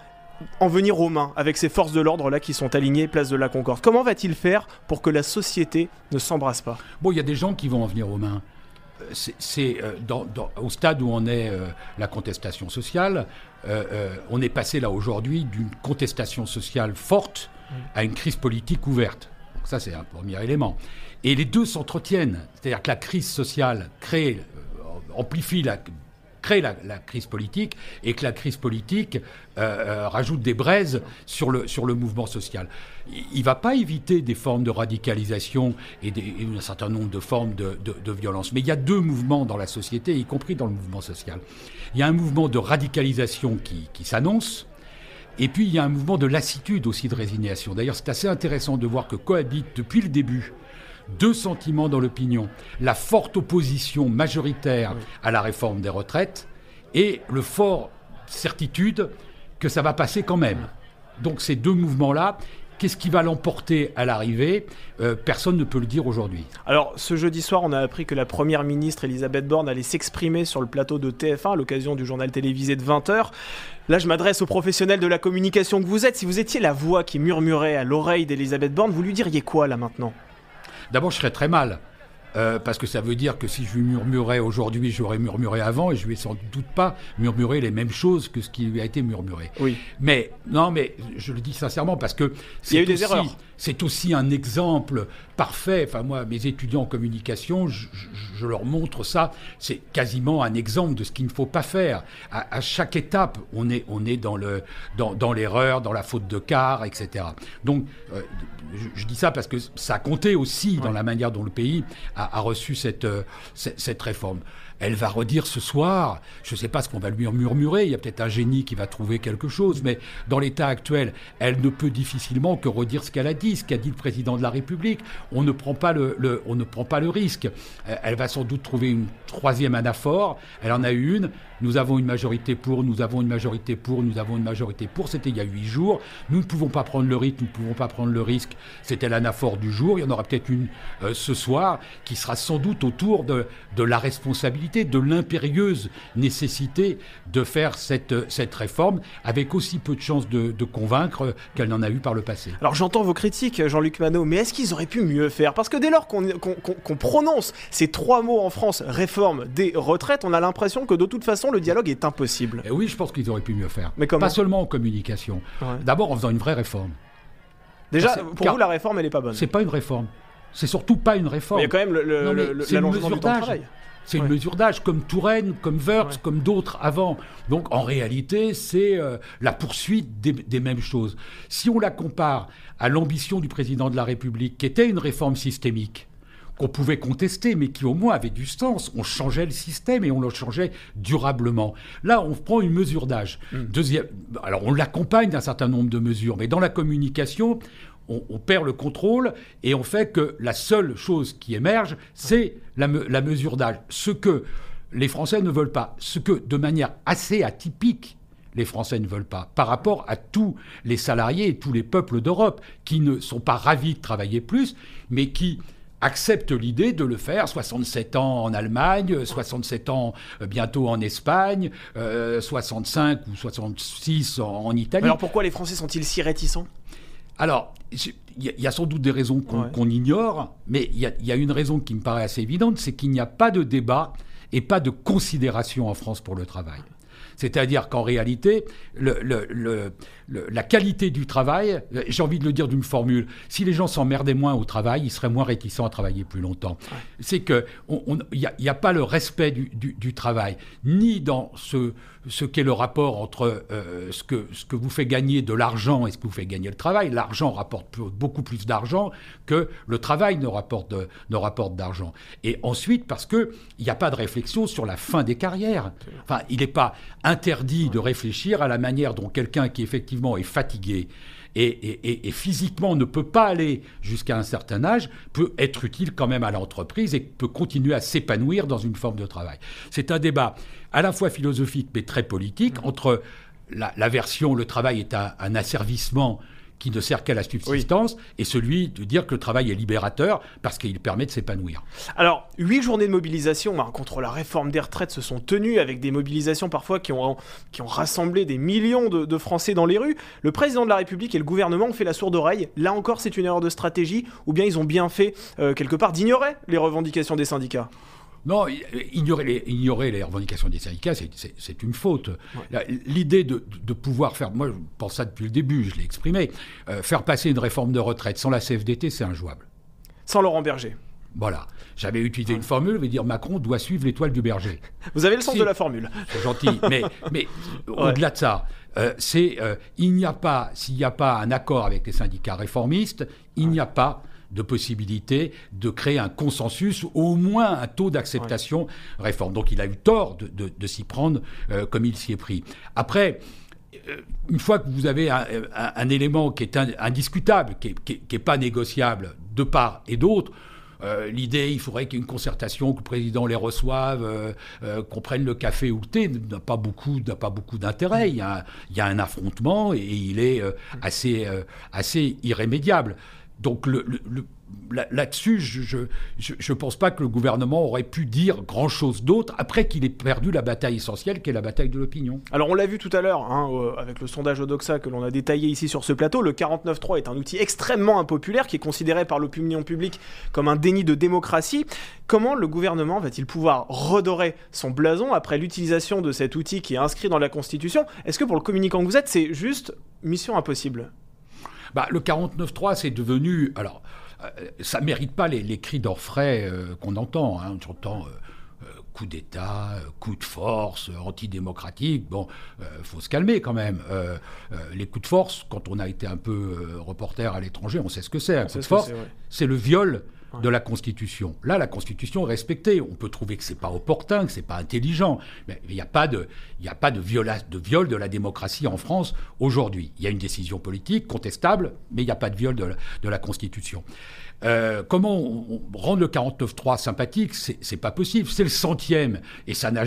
en venir aux mains avec ces forces de l'ordre là qui sont alignées place de la Concorde. Comment va-t-il faire pour que la société ne s'embrasse pas? Bon, il y a des gens qui vont en venir aux mains. C'est euh, au stade où on est euh, la contestation sociale, euh, on est passé là aujourd'hui d'une contestation sociale forte à une crise politique ouverte. ça, c'est un premier élément. Et les deux s'entretiennent. C'est-à-dire que la crise sociale crée, amplifie la crée la, crise politique et que la crise politique euh, euh, rajoute des braises sur le, sur le mouvement social. Il ne va pas éviter des formes de radicalisation et, un certain nombre de formes de, de, violence. Mais il y a deux mouvements dans la société, y compris dans le mouvement social. Il y a un mouvement de radicalisation qui, qui s'annonce. Et puis il y a un mouvement de lassitude aussi, de résignation. D'ailleurs, c'est assez intéressant de voir que cohabitent depuis le début deux sentiments dans l'opinion. La forte opposition majoritaire à la réforme des retraites et le fort certitude que ça va passer quand même. Donc ces deux mouvements-là, Qu'est-ce qui va l'emporter à l'arrivée? Euh, Personne ne peut le dire aujourd'hui. Alors, ce jeudi soir, on a appris que la première ministre Elisabeth Borne allait s'exprimer sur le plateau de TF1 à l'occasion du journal télévisé de 20h. Là, je m'adresse aux professionnels de la communication que vous êtes. Si vous étiez la voix qui murmurait à l'oreille d'Elisabeth Borne, vous lui diriez quoi là maintenant? D'abord, je serais très mal. Euh, parce que ça veut dire que si je lui murmurais aujourd'hui, j'aurais murmuré avant et je lui ai sans doute pas murmuré les mêmes choses que ce qui lui a été murmuré. Oui. Mais non, mais je le dis sincèrement parce que il y a eu des erreurs c'est aussi un exemple parfait. Enfin, moi, mes étudiants en communication, je, leur montre ça. C'est quasiment un exemple de ce qu'il ne faut pas faire. À, chaque étape, on est, on est dans, le, dans, l'erreur, dans la faute de quart, etc. Donc, euh, je, dis ça parce que ça a compté aussi dans la manière dont le pays a, reçu cette, euh, cette réforme. Elle va redire ce soir, je ne sais pas ce qu'on va lui murmurer, il y a peut-être un génie qui va trouver quelque chose, mais dans l'état actuel, elle ne peut difficilement que redire ce qu'elle a dit, ce qu'a dit le président de la République. On ne prend pas le, on ne prend pas le risque. Euh, elle va sans doute trouver une troisième anaphore. Elle en a eu une. Nous avons une majorité pour, nous avons une majorité pour, nous avons une majorité pour. C'était il y a huit jours. Nous ne pouvons pas prendre le risque, nous ne pouvons pas prendre le risque. C'était l'anaphore du jour. Il y en aura peut-être une euh, ce soir qui sera sans doute autour de, la responsabilité de l'impérieuse nécessité de faire cette, cette réforme avec aussi peu de chances de, convaincre qu'elle n'en a eu par le passé. Alors j'entends vos critiques, Jean-Luc Manot, mais est-ce qu'ils auraient pu mieux faire? Parce que dès lors qu'on prononce ces trois mots en France, réforme des retraites, on a l'impression que de toute façon le dialogue est impossible. Et oui, je pense qu'ils auraient pu mieux faire. Mais Pas seulement en communication. D'abord en faisant une vraie réforme. Déjà, pour vous, la réforme, elle n'est pas bonne. C'est pas une réforme. C'est surtout pas une réforme. il y a quand même l'allongement du temps de travail. C'est une mesure d'âge, comme Touraine, comme Wörth, comme d'autres avant. Donc en réalité, c'est euh, la poursuite des, mêmes choses. Si on la compare à l'ambition du président de la République, qui était une réforme systémique, qu'on pouvait contester, mais qui au moins avait du sens. On changeait le système et on le changeait durablement. Là, on prend une mesure d'âge. Hmm. Deuxième, alors on l'accompagne d'un certain nombre de mesures, mais dans la communication, on, perd le contrôle et on fait que la seule chose qui émerge, c'est la, mesure d'âge. Ce que les Français ne veulent pas, ce que de manière assez atypique, les Français ne veulent pas, par rapport à tous les salariés et tous les peuples d'Europe qui ne sont pas ravis de travailler plus, mais qui acceptent l'idée de le faire 67 ans en Allemagne, 67 ans euh, bientôt en Espagne, 65 euh, ou 66 en, Italie. Alors pourquoi les Français sont-ils si réticents? Alors, il y, a sans doute des raisons qu'on ignore, mais il y, a une raison qui me paraît assez évidente, c'est qu'il n'y a pas de débat et pas de considération en France pour le travail. C'est-à-dire qu'en réalité, la qualité du travail, j'ai envie de le dire d'une formule, si les gens s'emmerdaient moins au travail, ils seraient moins réticents à travailler plus longtemps. C'est qu'il n'y a, pas le respect du travail, ni dans ce, ce qu'est le rapport entre euh, ce, que, ce que vous fait gagner de l'argent et ce que vous fait gagner le travail. L'argent rapporte beaucoup plus d'argent que le travail ne rapporte, ne rapporte d'argent. Et ensuite, parce qu'il n'y a pas de réflexion sur la fin des carrières. Enfin, il n'est pas interdit de réfléchir à la manière dont quelqu'un qui effectivement est fatigué, et, physiquement ne peut pas aller jusqu'à un certain âge, peut être utile quand même à l'entreprise et peut continuer à s'épanouir dans une forme de travail. C'est un débat à la fois philosophique mais très politique entre la, version le travail est un asservissement qui ne sert qu'à la subsistance, et celui de dire que le travail est libérateur parce qu'il permet de s'épanouir. Alors, huit journées de mobilisation hein, contre la réforme des retraites se sont tenues avec des mobilisations parfois qui ont, qui ont rassemblé des millions de, Français dans les rues. Le président de la République et le gouvernement ont fait la sourde oreille. Là encore, c'est une erreur de stratégie, ou bien ils ont bien fait, euh, quelque part, d'ignorer les revendications des syndicats? Non, ignorer les, ignorer les revendications des syndicats, c'est une faute. L'idée de, pouvoir faire, moi je pense ça depuis le début, je l'ai exprimé, euh, faire passer une réforme de retraite sans la CFDT, c'est injouable. Sans Laurent Berger. Voilà. J'avais utilisé une formule, veut dire Macron doit suivre l'étoile du berger. Vous avez le sens de la formule. C'est gentil. mais, mais au-delà de ça, euh, c'est euh, il n'y a pas, s'il n'y a pas un accord avec les syndicats réformistes, il n'y a pas de possibilité de créer un consensus, au moins un taux d'acceptation réforme. Donc il a eu tort de, s'y prendre euh, comme il s'y est pris. Après, euh, une fois que vous avez un, élément qui est indiscutable, qui n'est pas négociable de part et d'autre, euh, l'idée, il faudrait qu'il y ait une concertation, que le président les reçoive, qu'on prenne le café ou le thé, n'a pas beaucoup, n'a pas beaucoup d'intérêt. Il, y a, un affrontement et il est assez, assez irrémédiable. Donc là-dessus, je ne pense pas que le gouvernement aurait pu dire grand-chose d'autre après qu'il ait perdu la bataille essentielle qui est la bataille de l'opinion. Alors on l'a vu tout à l'heure hein, euh, avec le sondage Odoxa que l'on a détaillé ici sur ce plateau, le 49.3 est un outil extrêmement impopulaire qui est considéré par l'opinion publique comme un déni de démocratie. Comment le gouvernement va-t-il pouvoir redorer son blason après l'utilisation de cet outil qui est inscrit dans la Constitution? Est-ce que pour le communicant que vous êtes, c'est juste mission impossible? Bah, le 49-3, c'est devenu. Alors, euh, ça ne mérite pas les, cris d'orfraie euh, qu'on entend. Hein. On entend euh, coup d'État, coup de force, antidémocratique. Bon, il faut se calmer quand même. les coups de force, quand on a été un peu reporter à l'étranger, on sait ce que c'est. Un coup de force, c'est le viol de la Constitution. Là, la Constitution est respectée. On peut trouver que c'est pas opportun, que c'est pas intelligent, mais il n'y a pas de, a pas de, de viol de la démocratie en France aujourd'hui. Il y a une décision politique contestable, mais il n'y a pas de viol de la, Constitution. Euh, comment rendre le 49.3 sympathique? C'est pas possible. C'est le centième. Et ça n'a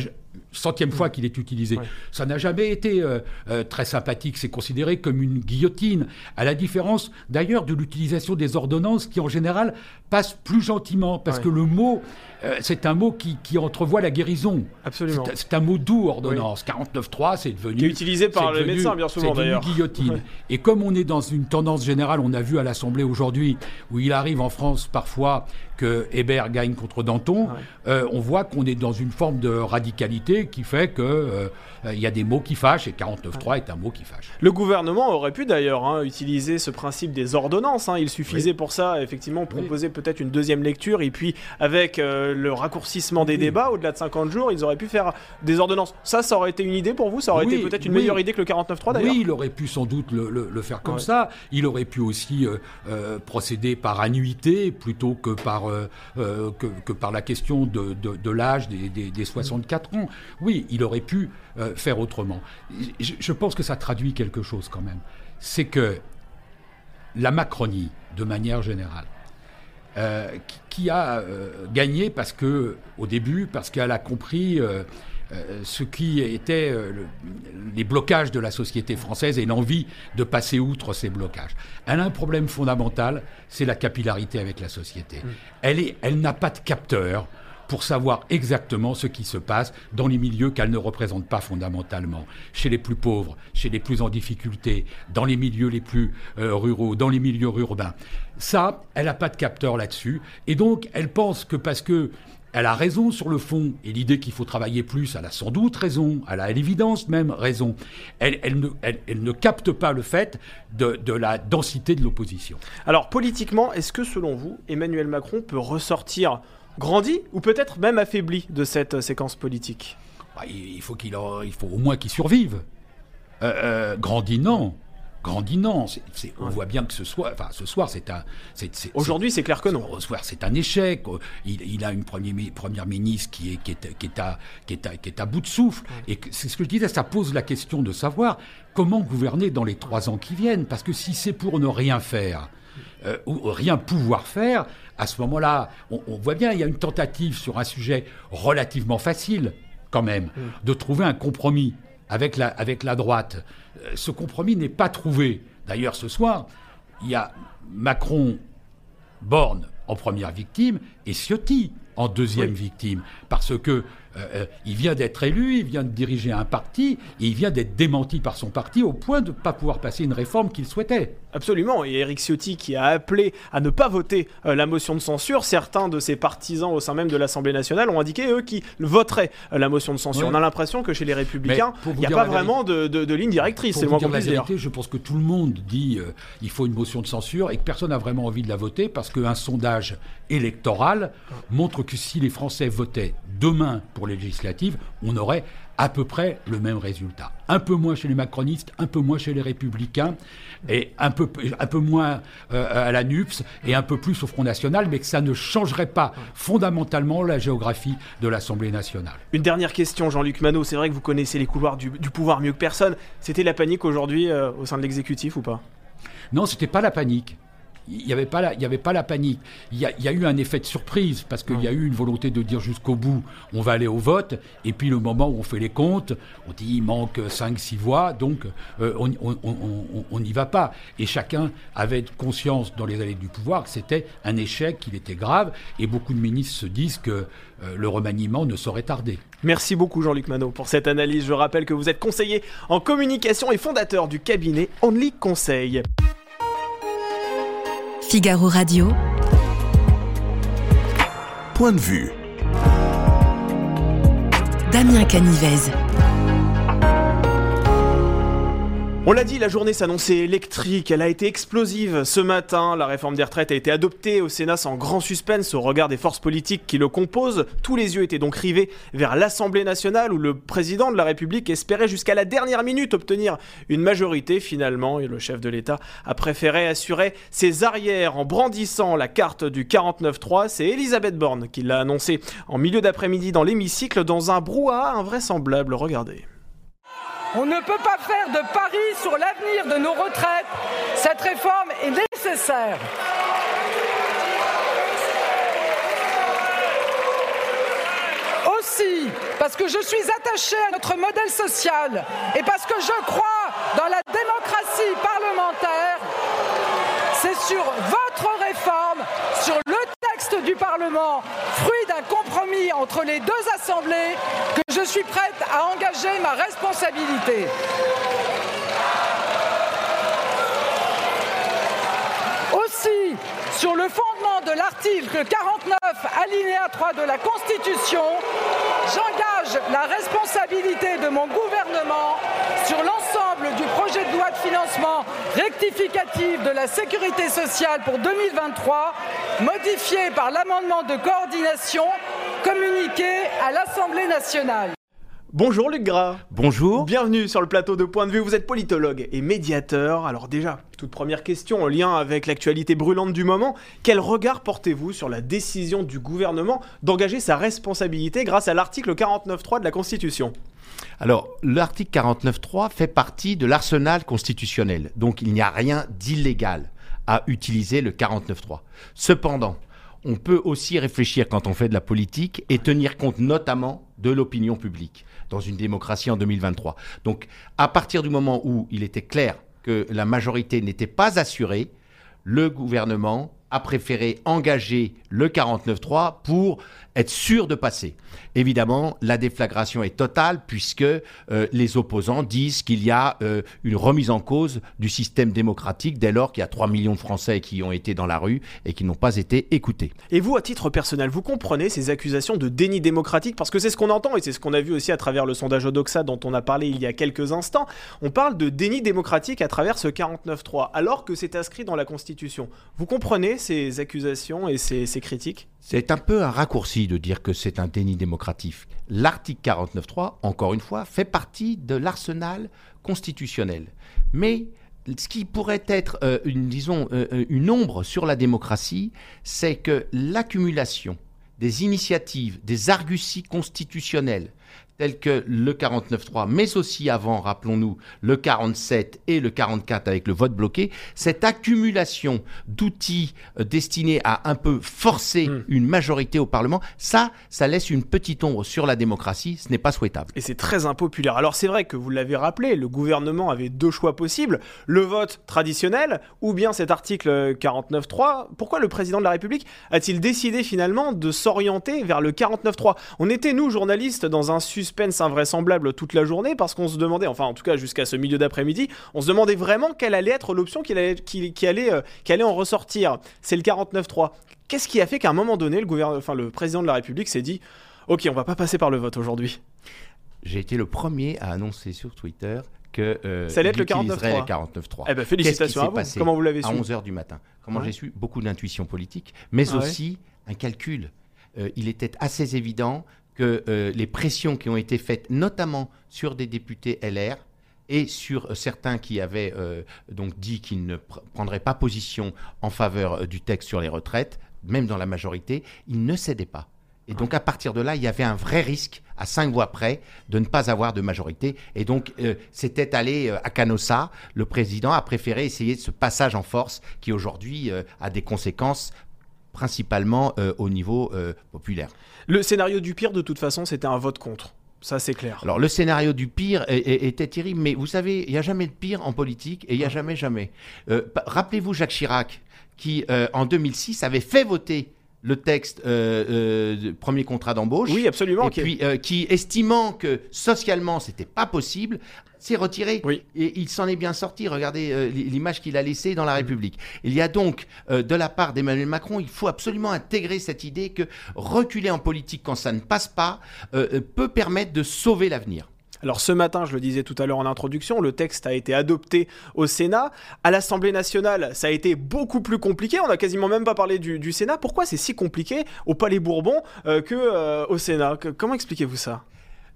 centième fois qu'il est utilisé. Ça n'a jamais été euh, euh, très sympathique. C'est considéré comme une guillotine, à la différence d'ailleurs de l'utilisation des ordonnances qui en général passent plus gentiment, parce que le mot, euh, c'est un mot qui, entrevoit la guérison. Absolument. C'est un mot doux, ordonnance. 49.3, c'est devenu... Qui est utilisé par les médecins, bien souvent d'ailleurs. guillotine. Et comme on est dans une tendance générale, on a vu à l'Assemblée aujourd'hui, où il arrive en France parfois que Hébert gagne contre Danton, on voit qu'on est dans une forme de radicalité qui fait que euh, il y a des mots qui fâchent et 49.3 est un mot qui fâche. Le gouvernement aurait pu d'ailleurs hein, utiliser ce principe des ordonnances. Hein. Il suffisait pour ça, effectivement, proposer peut-être une deuxième lecture et puis avec euh, le raccourcissement des débats, au-delà de 50 jours, ils auraient pu faire des ordonnances. Ça, ça aurait été une idée pour vous Ça aurait été peut-être une meilleure idée que le 49.3 d'ailleurs Oui, il aurait pu sans doute le, faire comme ça. Il aurait pu aussi euh, procéder par annuité plutôt que par, que, par la question de, l'âge des, des, des 64 ans oui, il aurait pu euh, faire autrement. Je, pense que ça traduit quelque chose quand même. C'est que la Macronie, de manière générale, euh, qui, a euh, gagné parce que, au début, parce qu'elle a compris ce qui était les blocages de la société française et l'envie de passer outre ces blocages. Elle a un problème fondamental, c'est la capillarité avec la société. Mm. Elle, elle n'a pas de capteur pour savoir exactement ce qui se passe dans les milieux qu'elle ne représente pas fondamentalement, chez les plus pauvres, chez les plus en difficulté, dans les milieux les plus euh, ruraux, dans les milieux urbains. Ça, elle n'a pas de capteur là-dessus, et donc elle pense que parce que elle a raison sur le fond, et l'idée qu'il faut travailler plus, elle a sans doute raison, elle a à l'évidence même raison. Elle, ne, elle, ne, capte pas le fait de, de la densité de l'opposition. Alors politiquement, est-ce que selon vous, Emmanuel Macron peut ressortir grandi ou peut-être même affaibli de cette euh, séquence politique? Bah, il, faut qu'il il faut au moins qu'il survive. Euh, euh, grandi, non. Grandi, non. on voit bien que ce soir, enfin, ce soir, c'est un. Aujourd'hui, c'est clair que non. Ce soir, c'est un échec. Il, a une première, première ministre qui est, qui est, qui est, à, qui est, à, qui est à bout de souffle. Et c'est ce que je disais, ça pose la question de savoir comment gouverner dans les trois ans qui viennent. Parce que si c'est pour ne rien faire, ou rien pouvoir faire, à ce moment-là, on, voit bien, il y a une tentative sur un sujet relativement facile, quand même, mm. de trouver un compromis avec la, avec la droite. Euh, ce compromis n'est pas trouvé. D'ailleurs, ce soir, il y a Macron, Borne en première victime et Ciotti en deuxième victime. Parce que euh, euh, il vient d'être élu, il vient de diriger un parti, et il vient d'être démenti par son parti au point de ne pas pouvoir passer une réforme qu'il souhaitait. Absolument, et Eric Ciotti qui a appelé à ne pas voter euh, la motion de censure, certains de ses partisans au sein même de l'Assemblée nationale ont indiqué, eux, qu'ils voteraient la motion de censure. On a l'impression que chez les Républicains, il n'y a pas vraiment de, ligne directrice, c'est vérité, Je pense que tout le monde dit il faut une motion de censure et que personne n'a vraiment envie de la voter parce qu'un sondage électoral montre que si les Français votaient demain pour législatives, on aurait à peu près le même résultat. Un peu moins chez les macronistes, un peu moins chez les républicains, et un peu, un peu moins euh, à la NUPS, et un peu plus au Front National, mais que ça ne changerait pas fondamentalement la géographie de l'Assemblée nationale. Une dernière question, Jean-Luc Manot. C'est vrai que vous connaissez les couloirs du, pouvoir mieux que personne. C'était la panique aujourd'hui euh, au sein de l'exécutif ou pas? Non, c'était pas la panique il n'y avait, pas la, avait pas la panique. Il y, a, eu un effet de surprise parce qu'il y a eu une volonté de dire jusqu'au bout, on va aller au vote. Et puis le moment où on fait les comptes, on dit il manque 5-6 voix, donc euh, on n'y va pas. Et chacun avait conscience dans les allées du pouvoir que c'était un échec, qu'il était grave. Et beaucoup de ministres se disent que euh, le remaniement ne saurait tarder. Merci beaucoup Jean-Luc Manot pour cette analyse. Je rappelle que vous êtes conseiller en communication et fondateur du cabinet Only Conseil. Figaro Radio. Point de vue. Damien Canivez. On l'a dit, la journée s'annonçait électrique, elle a été explosive ce matin. La réforme des retraites a été adoptée au Sénat sans grand suspense au regard des forces politiques qui le composent. Tous les yeux étaient donc rivés vers l'Assemblée nationale où le président de la République espérait jusqu'à la dernière minute obtenir une majorité finalement et le chef de l'État a préféré assurer ses arrières en brandissant la carte du 49-3. C'est Elisabeth Borne qui l'a annoncé en milieu d'après-midi dans l'hémicycle dans un brouhaha invraisemblable. Regardez. On ne peut pas faire de pari sur l'avenir de nos retraites. Cette réforme est nécessaire. Aussi, parce que je suis attachée à notre modèle social et parce que je crois dans la démocratie parlementaire, c'est sur votre réforme, sur le du Parlement, fruit d'un compromis entre les deux assemblées, que je suis prête à engager ma responsabilité. Aussi, sur le fondement de l'article 49, alinéa 3 de la Constitution, j'engage la responsabilité de mon gouvernement sur l'ensemble du projet de loi de financement rectificatif de la sécurité sociale pour 2023, modifié par l'amendement de coordination communiqué à l'Assemblée nationale. Bonjour Luc Gras. Bonjour. Bienvenue sur le plateau de Point de vue. Vous êtes politologue et médiateur. Alors déjà, toute première question en lien avec l'actualité brûlante du moment. Quel regard portez-vous sur la décision du gouvernement d'engager sa responsabilité grâce à l'article 49.3 de la Constitution? Alors, l'article 49.3 fait partie de l'arsenal constitutionnel, donc il n'y a rien d'illégal à utiliser le 49.3. Cependant, on peut aussi réfléchir quand on fait de la politique et tenir compte notamment de l'opinion publique dans une démocratie en 2023. Donc, à partir du moment où il était clair que la majorité n'était pas assurée, le gouvernement a préféré engager le 49.3 pour être sûr de passer. Évidemment, la déflagration est totale puisque euh, les opposants disent qu'il y a euh, une remise en cause du système démocratique dès lors qu'il y a 3 millions de Français qui ont été dans la rue et qui n'ont pas été écoutés. Et vous, à titre personnel, vous comprenez ces accusations de déni démocratique? Parce que c'est ce qu'on entend et c'est ce qu'on a vu aussi à travers le sondage Odoxa dont on a parlé il y a quelques instants. On parle de déni démocratique à travers ce 49.3 alors que c'est inscrit dans la Constitution. Vous comprenez ces accusations et ces, ces critiques? C'est un peu un raccourci de dire que c'est un déni démocratique. L'article 49.3, encore une fois, fait partie de l'arsenal constitutionnel. Mais ce qui pourrait être, euh, disons, euh, une ombre sur la démocratie, c'est que l'accumulation des initiatives, des arguties constitutionnelles, tels que le 49.3, mais aussi avant, rappelons-nous, le 47 et le 44 avec le vote bloqué, cette accumulation d'outils euh, destinés à un peu forcer hmm. une majorité au Parlement, ça, ça laisse une petite ombre sur la démocratie, ce n'est pas souhaitable. Et c'est très impopulaire. Alors c'est vrai que vous l'avez rappelé, le gouvernement avait deux choix possibles, le vote traditionnel ou bien cet article 49.3. Pourquoi le président de la République a-t-il décidé finalement de s'orienter vers le 49.3 On était, nous, journalistes, dans un suspense invraisemblable toute la journée parce qu'on se demandait, enfin en tout cas jusqu'à ce milieu d'après-midi, on se demandait vraiment quelle allait être l'option qui allait, qui, allait, euh, qui allait en ressortir. C'est le 49-3. Qu'est-ce qui a fait qu'à un moment donné, le, enfin, le président de la République s'est dit Ok, on va pas passer par le vote aujourd'hui? J'ai été le premier à annoncer sur Twitter que euh, ça allait être le 49.3. 49 eh ben, félicitations à vous. Comment vous l'avez su? À 11h du matin? Comment j'ai su? Beaucoup d'intuition politique, mais ah aussi un calcul. Euh, il était assez évident que euh, les pressions qui ont été faites, notamment sur des députés LR, et sur euh, certains qui avaient euh, donc dit qu'ils ne prendraient pas position en faveur du texte sur les retraites, même dans la majorité, ils ne cédaient pas. Et donc à partir de là, il y avait un vrai risque, à cinq voix près, de ne pas avoir de majorité. Et donc c'était allé à Canossa. Le président a préféré essayer ce passage en force qui aujourd'hui a des conséquences principalement au niveau populaire. Le scénario du pire, de toute façon, c'était un vote contre. Ça, c'est clair. Alors, le scénario du pire était terrible, mais vous savez, il n'y a jamais de pire en politique et il n'y a jamais, jamais. Euh, rappelez-vous Jacques Chirac, qui, euh, en 2006, avait fait voter le texte euh, premier contrat d'embauche. Oui, absolument. Et puis, qui, estimant que socialement, c'était pas possible, s'est retiré. Et il s'en est bien sorti. Regardez euh, l'image qu'il a laissée dans La mm. République. Il y a donc, euh, de la part d'Emmanuel Macron, il faut absolument intégrer cette idée que reculer en politique quand ça ne passe pas euh, peut permettre de sauver l'avenir. Alors ce matin, je le disais tout à l'heure en introduction, le texte a été adopté au Sénat. À l'Assemblée nationale, ça a été beaucoup plus compliqué. On n'a quasiment même pas parlé du, Sénat. Pourquoi c'est si compliqué au Palais Bourbon que au Sénat? Comment expliquez-vous ça?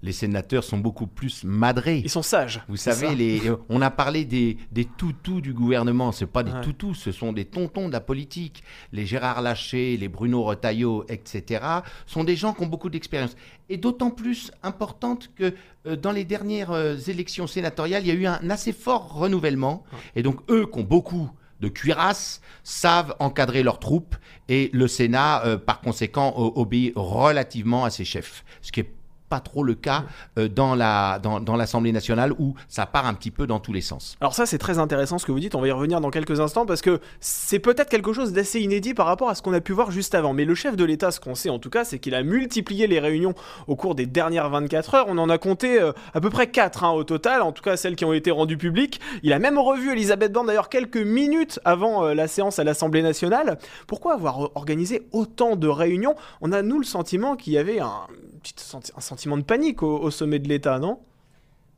Les sénateurs sont beaucoup plus madrés. Ils sont sages. Vous savez, les, euh, on a parlé des, des toutous du gouvernement. Ce pas des toutous, ce sont des tontons de la politique. Les Gérard Laché, les Bruno Retailleau, etc., sont des gens qui ont beaucoup d'expérience. Et d'autant plus importante que euh, dans les dernières euh, élections sénatoriales, il y a eu un assez fort renouvellement. Et donc, eux qui ont beaucoup de cuirasse savent encadrer leurs troupes et le Sénat, par conséquent, obéit relativement à ses chefs. Ce qui est pas trop le cas euh, dans la dans, l'Assemblée nationale où ça part un petit peu dans tous les sens. Alors ça c'est très intéressant ce que vous dites, on va y revenir dans quelques instants parce que c'est peut-être quelque chose d'assez inédit par rapport à ce qu'on a pu voir juste avant. Mais le chef de l'État, ce qu'on sait en tout cas, c'est qu'il a multiplié les réunions au cours des dernières 24 heures. On en a compté euh, à peu près 4 hein, au total, en tout cas celles qui ont été rendues publiques. Il a même revu Elisabeth Borne d'ailleurs quelques minutes avant euh, la séance à l'Assemblée nationale. Pourquoi avoir organisé autant de réunions? On a nous le sentiment qu'il y avait un, un sentiment de panique au, au sommet de l'État, non?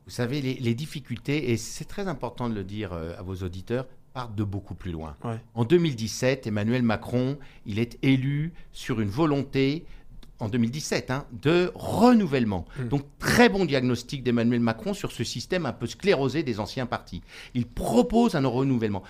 Vous savez, les, les difficultés, et c'est très important de le dire euh, à vos auditeurs, partent de beaucoup plus loin. Ouais. En 2017, Emmanuel Macron, il est élu sur une volonté, en 2017, hein, de renouvellement. Mm. Donc, très bon diagnostic d'Emmanuel Macron sur ce système un peu sclérosé des anciens partis. Il propose un renouvellement.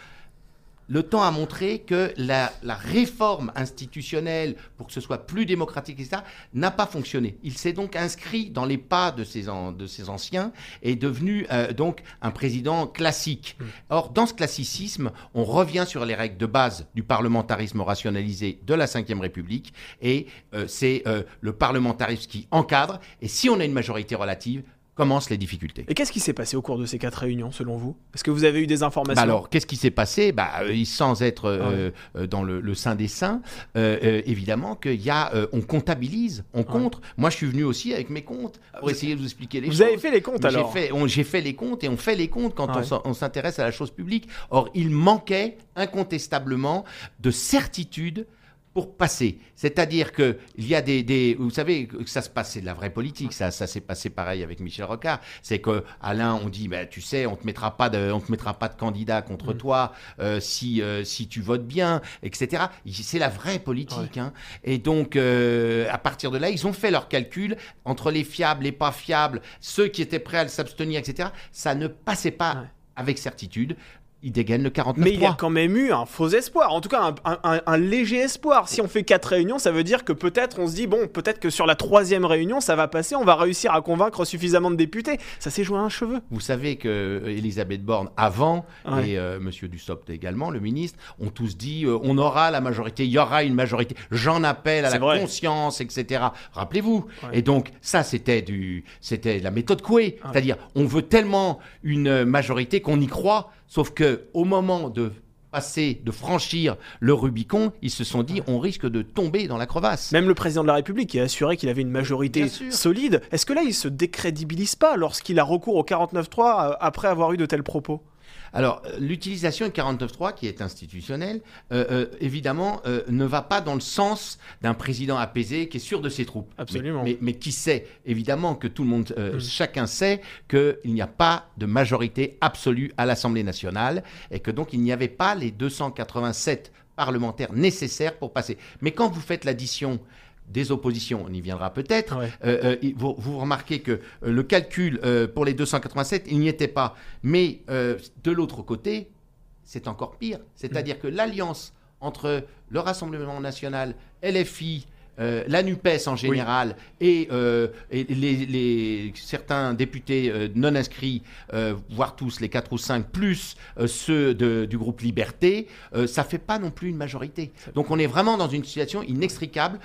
Le temps a montré que la, la réforme institutionnelle, pour que ce soit plus démocratique, etc., n'a pas fonctionné. Il s'est donc inscrit dans les pas de ses, an- de ses anciens et est devenu euh, donc un président classique. Or, dans ce classicisme, on revient sur les règles de base du parlementarisme rationalisé de la Ve République et euh, c'est euh, le parlementarisme qui encadre. Et si on a une majorité relative, commencent les difficultés. Et qu'est-ce qui s'est passé au cours de ces quatre réunions, selon vous? Est-ce que vous avez eu des informations? Bah alors, qu'est-ce qui s'est passé? Bah, euh, Sans être euh, euh, dans le, le sein des saints, euh, évidemment qu'il y a, on comptabilise, on compte. Moi, je suis venu aussi avec mes comptes pour essayer de vous expliquer les Vous choses. avez fait les comptes alors? J'ai fait les comptes et on fait les comptes quand Ouais. s'en- on s'intéresse à la chose publique. Or, il manquait incontestablement de certitude pour passer. C'est-à-dire que il y a des, des- vous savez que ça se passe, c'est de la vraie politique. Ça, ça s'est passé pareil avec Michel Rocard. C'est que Alain, on dit, bah, tu sais, on te mettra pas de, on te mettra pas de candidat contre toi euh, si euh, si tu votes bien, etc. C'est la vraie politique. hein. Et donc, euh, à partir de là, ils ont fait leurs calculs entre les fiables, les pas fiables, ceux qui étaient prêts à s'abstenir, etc. Ça ne passait pas Ouais. avec certitude. Ils dégainent le 49 Mais il y a quand même eu un faux espoir, en tout cas un, un- un- un léger espoir. Si on fait quatre réunions, ça veut dire que peut-être on se dit, bon, peut-être que sur la troisième réunion, ça va passer, on va réussir à convaincre suffisamment de députés. Ça s'est joué à un cheveu. Vous savez que euh, Elisabeth Borne, avant, Ouais. et euh, Monsieur Dussopt également, le ministre, ont tous dit euh, on aura la majorité, il y aura une majorité. J'en appelle à la vrai. conscience, etc. Rappelez-vous. Ouais. Et donc ça, c'était du, c'était la méthode Coué, c'est-à-dire on veut tellement une euh, majorité qu'on y croit, sauf que au moment de passer, de franchir le Rubicon, ils se sont dit on risque de tomber dans la crevasse. Même le président de la République qui a assuré qu'il avait une majorité solide. Est-ce que là, il se décrédibilise pas lorsqu'il a recours au 49.3 euh, après avoir eu de tels propos? Alors, euh, l'utilisation du 49.3, qui est institutionnelle, euh, euh, évidemment, euh, ne va pas dans le sens d'un président apaisé qui est sûr de ses troupes. Absolument. Mais, mais- mais qui sait, évidemment, que tout le monde, Mm. chacun sait qu'il n'y a pas de majorité absolue à l'Assemblée nationale et que donc il n'y avait pas les 287 parlementaires nécessaires pour passer. Mais quand vous faites l'addition des oppositions, on y viendra peut-être, Ouais. euh, euh, vous, vous remarquez que euh, le calcul euh, pour les 287, il n'y était pas. Mais de l'autre côté, c'est encore pire. C'est-à-dire que l'alliance entre le Rassemblement national, LFI, euh, la NUPES en général et, euh, et les, les- certains députés euh, non inscrits, voire tous, les quatre ou cinq, plus ceux de- du groupe Liberté, ça fait pas non plus une majorité. Donc on est vraiment dans une situation inextricable.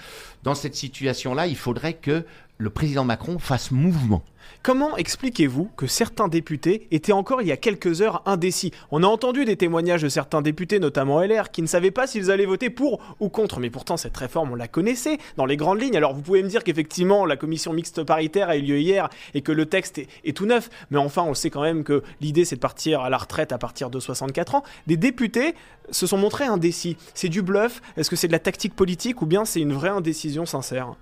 Dans cette situation-là, il faudrait que le président Macron fasse mouvement. Comment expliquez-vous que certains députés étaient encore il y a quelques heures indécis? On a entendu des témoignages de certains députés, notamment LR, qui ne savaient pas s'ils allaient voter pour ou contre. Mais pourtant, cette réforme, on la connaissait dans les grandes lignes. Alors vous pouvez me dire qu'effectivement, la commission mixte paritaire a eu lieu hier et que le texte est, tout neuf. Mais enfin, on sait quand même que l'idée, c'est de partir à la retraite à partir de 64 ans. Des députés se sont montrés indécis. C'est du bluff? Est-ce que c'est de la tactique politique ou bien c'est une vraie indécision sincère?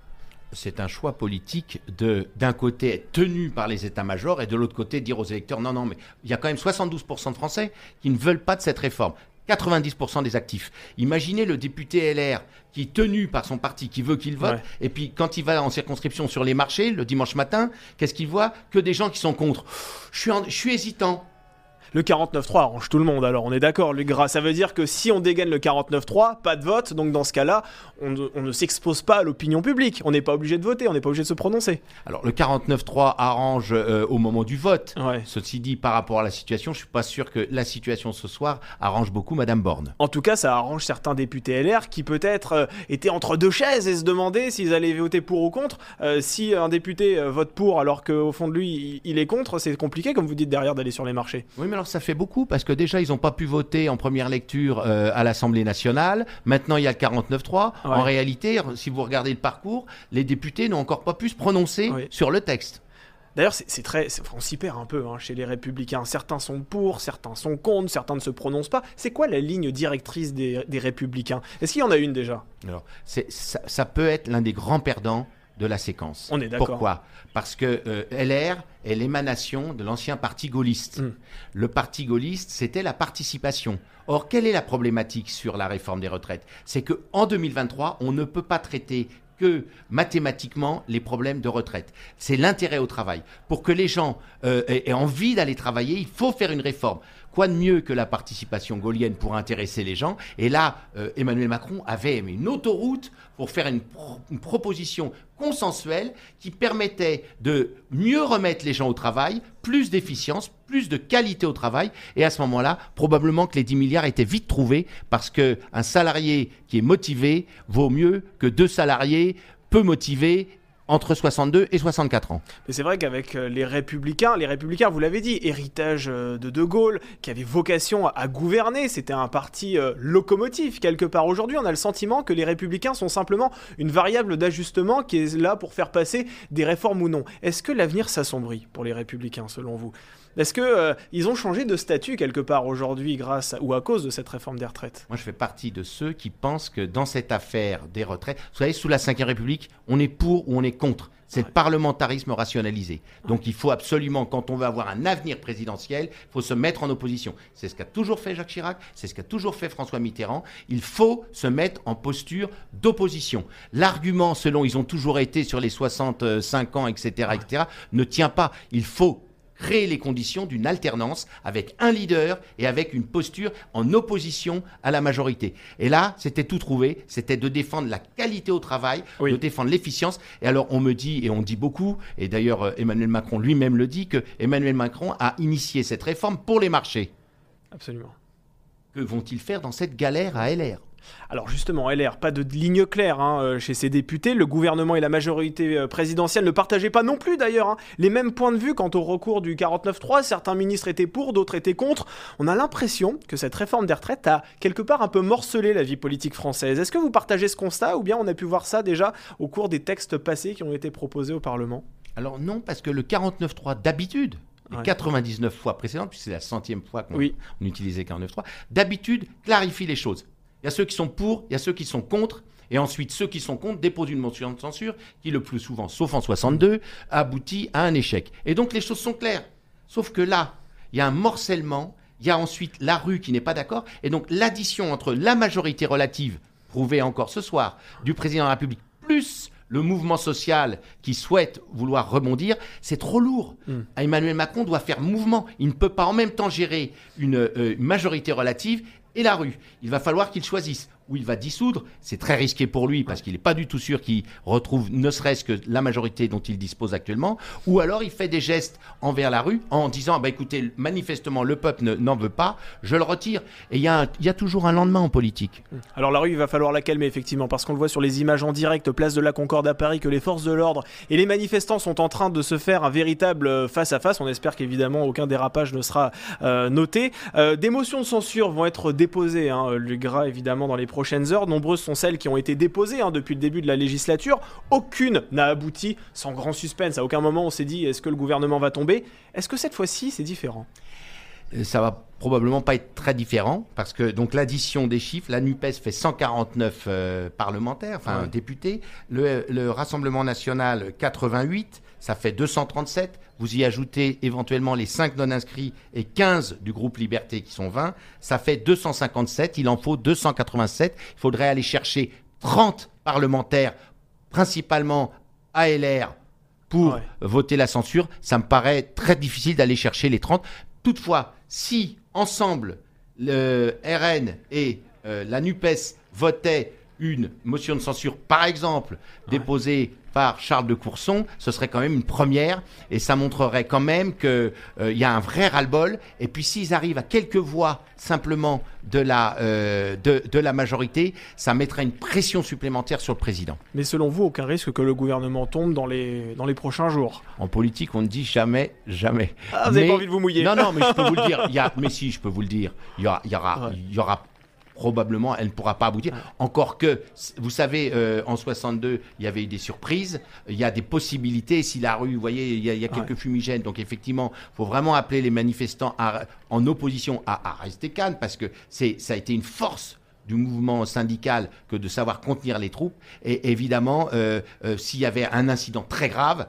C'est un choix politique de d'un côté être tenu par les états-majors et de l'autre côté dire aux électeurs non non mais il y a quand même 72% de Français qui ne veulent pas de cette réforme. 90% des actifs. Imaginez le député LR qui est tenu par son parti, qui veut qu'il vote, Ouais. et puis quand il va en circonscription sur les marchés le dimanche matin, qu'est-ce qu'il voit? Que des gens qui sont contre. Je suis, en- je suis hésitant. Le 49-3 arrange tout le monde, alors on est d'accord, Luc Gras. Ça veut dire que si on dégaine le 49-3, pas de vote, donc dans ce cas-là, on, ne- on ne s'expose pas à l'opinion publique. On n'est pas obligé de voter, on n'est pas obligé de se prononcer. Alors le 49.3 arrange euh, au moment du vote. Ouais. Ceci dit, par rapport à la situation, je suis pas sûr que la situation ce soir arrange beaucoup Madame Borne. En tout cas, ça arrange certains députés LR qui peut-être euh, étaient entre deux chaises et se demandaient s'ils allaient voter pour ou contre. Euh, si un député vote pour alors qu'au fond de lui, il, il est contre, c'est compliqué, comme vous dites derrière, d'aller sur les marchés. Oui, mais alors ça fait beaucoup parce que déjà ils n'ont pas pu voter en première lecture euh, à l'Assemblée nationale. Maintenant il y a le 49.3. En réalité, si vous regardez le parcours, les députés n'ont encore pas pu se prononcer Oui. sur le texte. D'ailleurs, c'est très, on s'y perd un peu hein, chez les républicains. Certains sont pour, certains sont contre, certains ne se prononcent pas. C'est quoi la ligne directrice des, des républicains? Est-ce qu'il y en a une déjà? Alors, ça peut être l'un des grands perdants de la séquence. On est d'accord. Pourquoi? Parce que euh, LR est l'émanation de l'ancien parti gaulliste. Mm. Le parti gaulliste, c'était la participation. Or, quelle est la problématique sur la réforme des retraites? C'est que en 2023, on ne peut pas traiter que mathématiquement les problèmes de retraite. C'est l'intérêt au travail. Pour que les gens euh, aient envie d'aller travailler, il faut faire une réforme. Quoi de mieux que la participation gaulienne pour intéresser les gens Et là, euh, Emmanuel Macron avait une autoroute pour faire une, pro- une proposition consensuelle qui permettait de mieux remettre les gens au travail, plus d'efficience, plus de qualité au travail. Et à ce moment-là, probablement que les 10 milliards étaient vite trouvés parce que un salarié qui est motivé vaut mieux que deux salariés peu motivés entre 62 et 64 ans. Mais c'est vrai qu'avec euh, les républicains, les républicains, vous l'avez dit, héritage euh, de De Gaulle, qui avait vocation à, gouverner, c'était un parti euh, locomotive quelque part. Aujourd'hui, on a le sentiment que les républicains sont simplement une variable d'ajustement qui est là pour faire passer des réformes ou non. Est-ce que l'avenir s'assombrit pour les républicains, selon vous? Est-ce que euh, ils ont changé de statut quelque part aujourd'hui grâce à- ou à cause de cette réforme des retraites? Moi, je fais partie de ceux qui pensent que dans cette affaire des retraites, vous savez, sous la Ve République, on est pour ou on est contre. C'est le parlementarisme rationalisé. Donc il faut absolument, quand on veut avoir un avenir présidentiel, il faut se mettre en opposition. C'est ce qu'a toujours fait Jacques Chirac, c'est ce qu'a toujours fait François Mitterrand. Il faut se mettre en posture d'opposition. L'argument selon ils ont toujours été sur les 65 ans, etc., etc., ne tient pas. Il faut créer les conditions d'une alternance avec un leader et avec une posture en opposition à la majorité. Et là, c'était tout trouvé, c'était de défendre la qualité au travail, Oui. de défendre l'efficience. Et alors, on me dit, et on dit beaucoup, et d'ailleurs euh, Emmanuel Macron lui-même le dit, que Emmanuel Macron a initié cette réforme pour les marchés. Absolument. Que vont-ils faire dans cette galère à LR Alors justement, LR, pas de ligne claire hein, euh, chez ses députés. Le gouvernement et la majorité euh, présidentielle ne partageaient pas non plus d'ailleurs hein, les mêmes points de vue quant au recours du 49-3. Certains ministres étaient pour, d'autres étaient contre. On a l'impression que cette réforme des retraites a quelque part un peu morcelé la vie politique française. Est-ce que vous partagez ce constat ou bien on a pu voir ça déjà au cours des textes passés qui ont été proposés au Parlement? Alors non, parce que le 49.3 d'habitude, les Ouais. 99 fois précédentes, puisque c'est la centième fois qu'on Oui. utilisait 49.3, d'habitude clarifie les choses. Il y a ceux qui sont pour, il y a ceux qui sont contre, et ensuite ceux qui sont contre déposent une motion de censure qui le plus souvent, sauf en 62, aboutit à un échec. Et donc les choses sont claires. Sauf que là, il y a un morcellement, il y a ensuite la rue qui n'est pas d'accord, et donc l'addition entre la majorité relative, prouvée encore ce soir, du président de la République, plus le mouvement social qui souhaite vouloir rebondir, c'est trop lourd. Emmanuel Macron doit faire mouvement. Il ne peut pas en même temps gérer une euh, majorité relative et la rue. Il va falloir qu'il choisisse où il va dissoudre. C'est très risqué pour lui parce qu'il n'est pas du tout sûr qu'il retrouve ne serait-ce que la majorité dont il dispose actuellement. Ou alors il fait des gestes envers la rue en disant bah, écoutez, manifestement le peuple ne- n'en veut pas, je le retire. Et il y, a toujours un lendemain en politique. Alors la rue, il va falloir la calmer effectivement, parce qu'on le voit sur les images en direct, place de la Concorde à Paris, que les forces de l'ordre et les manifestants sont en train de se faire un véritable euh, face-à-face. On espère qu'évidemment aucun dérapage ne sera euh, noté. Euh, des motions de censure vont être déposées, hein, le gras évidemment dans les prochaines heures. Nombreuses sont celles qui ont été déposées hein, depuis le début de la législature. Aucune n'a abouti sans grand suspense. À aucun moment on s'est dit est-ce que le gouvernement va tomber? Est-ce que cette fois-ci c'est différent? Euh, ça va probablement pas être très différent parce que donc l'addition des chiffres, la Nupes fait 149 euh, parlementaires, enfin Ouais. députés, le, le Rassemblement national 88, ça fait 237. Vous y ajoutez éventuellement les 5 non inscrits et 15 du groupe Liberté qui sont 20, ça fait 257. Il en faut 287. Il faudrait aller chercher 30 parlementaires, principalement ALR, pour Ouais. voter la censure. Ça me paraît très difficile d'aller chercher les 30. Toutefois, si ensemble le RN et euh, la NUPES votaient une motion de censure, par exemple, déposée par Charles de Courson, ce serait quand même une première et ça montrerait quand même qu'il euh, y a un vrai ras-le-bol. Et puis s'ils arrivent à quelques voix simplement de la, euh, de, de la majorité, ça mettrait une pression supplémentaire sur le président. Mais selon vous, aucun risque que le gouvernement tombe dans les, dans les prochains jours? En politique, on ne dit jamais, jamais. Ah, vous n'avez pas envie de vous mouiller Non, non, mais je peux vous le dire. Il y a, mais si, je peux vous le dire. Il y aura, il y aura, il y aura probablement, elle ne pourra pas aboutir. Encore que, vous savez, euh, en 62, il y avait eu des surprises. Il y a des possibilités. Si la rue, vous voyez, il y a, il y a quelques fumigènes. Donc effectivement, il faut vraiment appeler les manifestants à- en opposition à, à rester calmes parce que c'est, ça a été une force du mouvement syndical que de savoir contenir les troupes. Et évidemment, euh, euh, s'il y avait un incident très grave,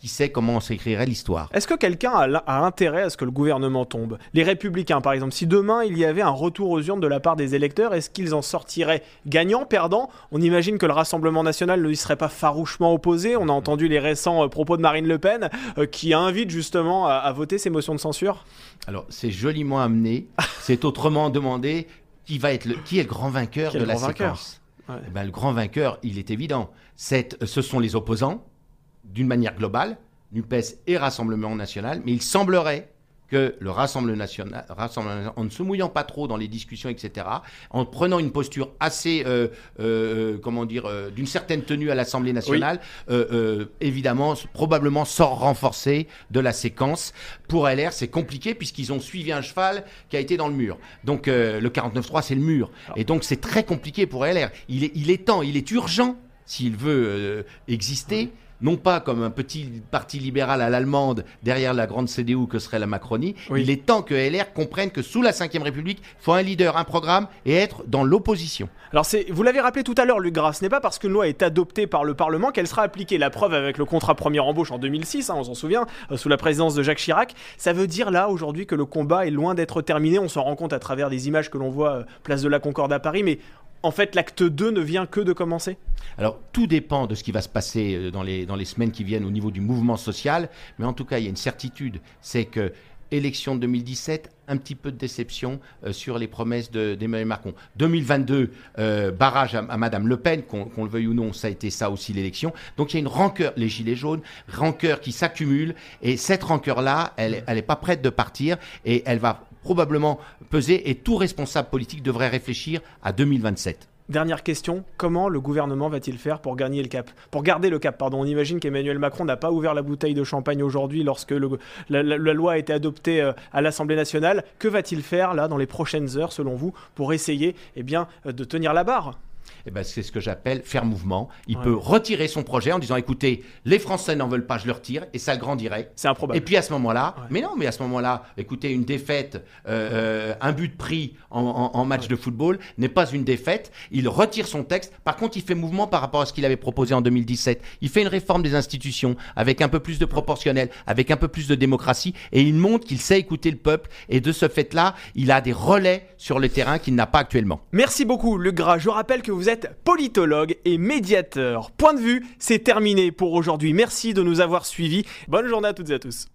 qui sait comment s'écrirait l'histoire Est-ce que quelqu'un a, intérêt à ce que le gouvernement tombe? Les républicains, par exemple, si demain il y avait un retour aux urnes de la part des électeurs, est-ce qu'ils en sortiraient gagnants, perdants? On imagine que le Rassemblement national ne y serait pas farouchement opposé. On a entendu les récents euh, propos de Marine Le Pen euh, qui invite justement à, à voter ces motions de censure. Alors, c'est joliment amené. c'est autrement demandé qui va être le, qui est le grand vainqueur de la vainqueur? séquence? Ouais. Eh ben, le grand vainqueur, il est évident. C'est, ce sont les opposants, d'une manière globale, NUPES et Rassemblement national. Mais il semblerait que le Rassemblement national, Rassemblement en ne se mouillant pas trop dans les discussions, etc., en prenant une posture assez, euh, euh, comment dire, euh, d'une certaine tenue à l'Assemblée nationale, évidemment, probablement sort renforcé de la séquence. Pour LR, c'est compliqué puisqu'ils ont suivi un cheval qui a été dans le mur. Donc le 49.3, c'est le mur. Et donc c'est très compliqué pour LR. Il est, il est temps, il est urgent, s'il veut exister, non pas comme un petit parti libéral à l'allemande derrière la grande CDU que serait la Macronie. Oui. Il est temps que LR comprenne que sous la Ve République, il faut un leader, un programme et être dans l'opposition. Alors c'est, vous l'avez rappelé tout à l'heure, Luc Gras, ce n'est pas parce qu'une loi est adoptée par le Parlement qu'elle sera appliquée. La preuve avec le contrat première embauche en 2006, hein, on s'en souvient, euh, sous la présidence de Jacques Chirac. Ça veut dire là aujourd'hui que le combat est loin d'être terminé. On s'en rend compte à travers des images que l'on voit euh, place de la Concorde à Paris, mais en fait l'acte 2 ne vient que de commencer? Alors, tout dépend de ce qui va se passer euh, dans les, dans les semaines qui viennent au niveau du mouvement social, mais en tout cas, il y a une certitude, c'est que élection de 2017, un petit peu de déception euh, sur les promesses de- d'Emmanuel Macron. 2022, euh, barrage à, à Madame Le Pen, qu'on qu'on le veuille ou non, ça a été ça aussi l'élection. Donc il y a une rancœur, les gilets jaunes, rancœur qui s'accumule, et cette rancœur-là, elle n'est pas prête de partir, et elle va probablement peser, et tout responsable politique devrait réfléchir à 2027. Dernière question, comment le gouvernement va-t-il faire pour gagner le cap? Pour garder le cap, pardon. On imagine qu'Emmanuel Macron n'a pas ouvert la bouteille de champagne aujourd'hui lorsque la loi a été adoptée euh, à l'Assemblée nationale. Que va-t-il faire là dans les prochaines heures, selon vous, pour essayer eh bien, euh, de tenir la barre? Eh ben, c'est ce que j'appelle faire mouvement. Il Ouais. peut retirer son projet en disant écoutez, les Français n'en veulent pas, je le retire, et ça le grandirait. C'est improbable. Et puis à ce moment-là, Ouais. mais non, mais à ce moment-là, écoutez, une défaite, euh, euh, un but pris en, en- en match de football n'est pas une défaite. Il retire son texte. Par contre, il fait mouvement par rapport à ce qu'il avait proposé en 2017. Il fait une réforme des institutions avec un peu plus de proportionnel, avec un peu plus de démocratie, et il montre qu'il sait écouter le peuple. Et de ce fait-là, il a des relais sur le terrain qu'il n'a pas actuellement. Merci beaucoup, Luc Gras. Je rappelle que vous politologue et médiateur. Point de vue, c'est terminé pour aujourd'hui. Merci de nous avoir suivis. Bonne journée à toutes et à tous.